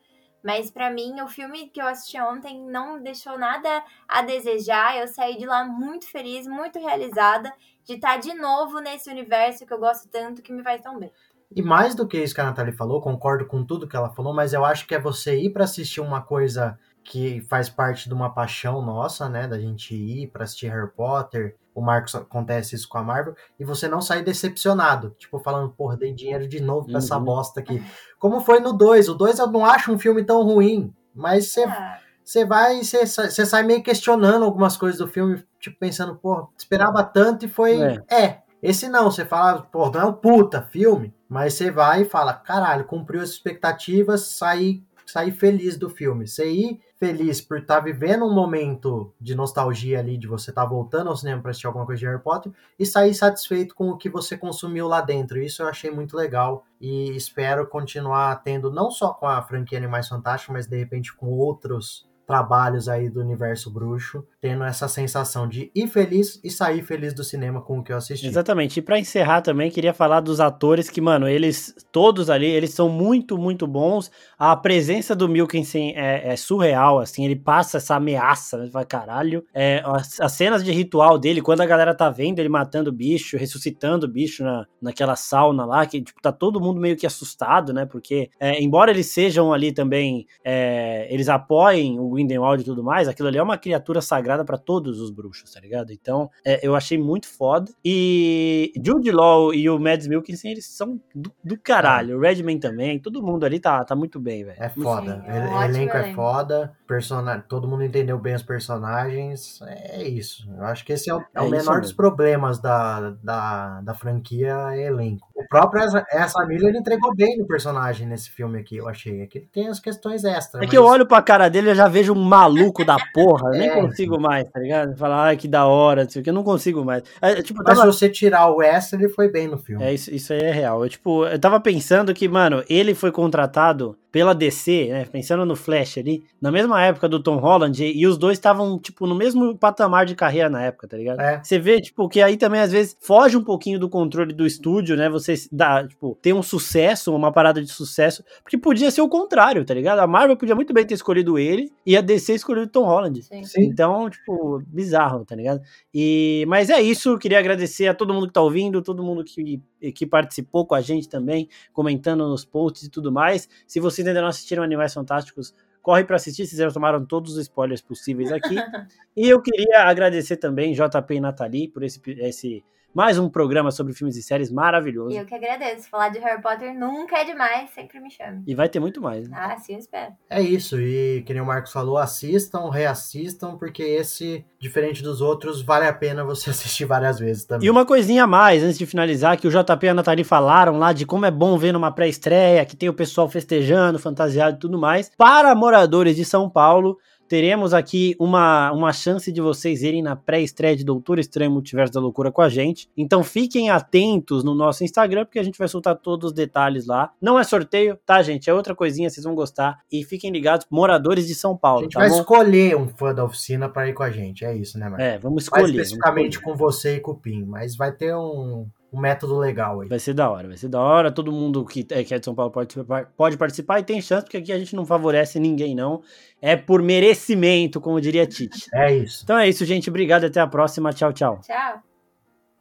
Speaker 2: Mas para mim, o filme que eu assisti ontem não deixou nada a desejar. Eu saí de lá muito feliz, muito realizada de estar de novo nesse universo que eu gosto tanto, que me faz tão bem.
Speaker 3: E mais do que isso que a Nathalie falou, concordo com tudo que ela falou, mas eu acho que é você ir para assistir uma coisa que faz parte de uma paixão nossa, né, da gente ir para assistir Harry Potter. O Marcos acontece isso com a Marvel e você não sair decepcionado, tipo falando, porra, dei dinheiro de novo pra uhum. essa bosta aqui. Como foi no 2, o 2 eu não acho um filme tão ruim, mas você ah. você vai, você, você sai meio questionando algumas coisas do filme, tipo pensando, porra, esperava tanto e foi, é. é. Esse não, você fala, pô, não é um puta filme, mas você vai e fala, caralho, cumpriu as expectativas, saí sair feliz do filme. Você ir feliz por estar tá vivendo um momento de nostalgia ali, de você estar tá voltando ao cinema para assistir alguma coisa de Harry Potter, e sair satisfeito com o que você consumiu lá dentro. Isso eu achei muito legal e espero continuar tendo, não só com a franquia Animais Fantásticos, mas de repente com outros trabalhos aí do universo bruxo, tendo essa sensação de ir feliz e sair feliz do cinema com o que eu assisti.
Speaker 1: Exatamente. E para encerrar também, queria falar dos atores que, mano, eles todos ali, eles são muito, muito bons. A presença do Milkinson é, é surreal, assim, ele passa essa ameaça, né? Fala, caralho. É, as, as, cenas de ritual dele, quando a galera tá vendo ele matando o bicho, ressuscitando o bicho na, naquela sauna lá, que, tipo, tá todo mundo meio que assustado, né? Porque, é, embora eles sejam ali também, é, eles apoiem o Grindelwald e tudo mais, aquilo ali é uma criatura sagrada para todos os bruxos, tá ligado? Então, é, eu achei muito foda. E Jude Law e o Mads Mikkelsen, eles são do, do caralho. O Redman também, todo mundo ali tá, tá muito bem, velho.
Speaker 3: É foda. Sim, é um elenco é foda, person... todo mundo entendeu bem os personagens. É isso. Eu acho que esse é o, é o é menor dos problemas da, da, da franquia é elenco. O próprio essa Miller entregou bem no personagem nesse filme aqui, eu achei. Aqui tem as questões extras.
Speaker 1: É mas... que eu olho pra cara dele e já vejo um maluco da porra. Eu nem é, consigo mais, tá ligado? Falar, ai, que da hora, não sei o que, eu não consigo mais. É,
Speaker 3: tipo, tava... Mas se você tirar o extra, ele foi bem no filme.
Speaker 1: É, isso, isso aí é real. Eu, tipo, eu tava pensando que, mano, ele foi contratado pela DC, né? Pensando no Flash ali, na mesma época do Tom Holland, e, e os dois estavam, tipo, no mesmo patamar de carreira na época, tá ligado? É. Você vê, tipo, que aí também às vezes foge um pouquinho do controle do estúdio, né? Você dá, tipo, ter um sucesso, uma parada de sucesso, porque podia ser o contrário, tá ligado? A Marvel podia muito bem ter escolhido ele e a DC escolhido o Tom Holland. Sim. Sim. Então, tipo, bizarro, tá ligado? E, mas é isso, queria agradecer a todo mundo que tá ouvindo, todo mundo que, que participou com a gente também, comentando nos posts e tudo mais. Se você vocês ainda não assistiram Animais Fantásticos, corre para assistir, vocês já tomaram todos os spoilers possíveis aqui. e eu queria agradecer também JP e Nathalie por esse, esse mais um programa sobre filmes e séries maravilhoso.
Speaker 2: Eu que agradeço. Falar de Harry Potter nunca é demais, sempre me chame.
Speaker 1: E vai ter muito mais.
Speaker 2: Né? Ah, sim, espero.
Speaker 3: É isso, e que nem o Marcos falou, assistam, reassistam, porque esse, diferente dos outros, vale a pena você assistir várias vezes também.
Speaker 1: E uma coisinha a mais, antes de finalizar, que o JP e a Nathalie falaram lá de como é bom ver numa pré-estreia, que tem o pessoal festejando, fantasiado e tudo mais. Para moradores de São Paulo, teremos aqui uma, uma chance de vocês irem na pré-estreia de Doutor Estranho Multiverso da Loucura com a gente. Então fiquem atentos no nosso Instagram, porque a gente vai soltar todos os detalhes lá. Não é sorteio, tá, gente? É outra coisinha, vocês vão gostar. E fiquem ligados, moradores de São Paulo. A
Speaker 3: gente tá vai bom? escolher um fã da oficina para ir com a gente, é isso, né, Marcos?
Speaker 1: É, vamos escolher. Mais
Speaker 3: especificamente com você e com o Pim, mas vai ter um um método legal aí.
Speaker 1: Vai ser da hora, vai ser da hora. Todo mundo que é, que é de São Paulo pode, pode participar e tem chance, porque aqui a gente não favorece ninguém, não. É por merecimento, como diria Tite.
Speaker 3: É isso.
Speaker 1: Então é isso, gente. Obrigado. Até a próxima. Tchau, tchau.
Speaker 2: Tchau.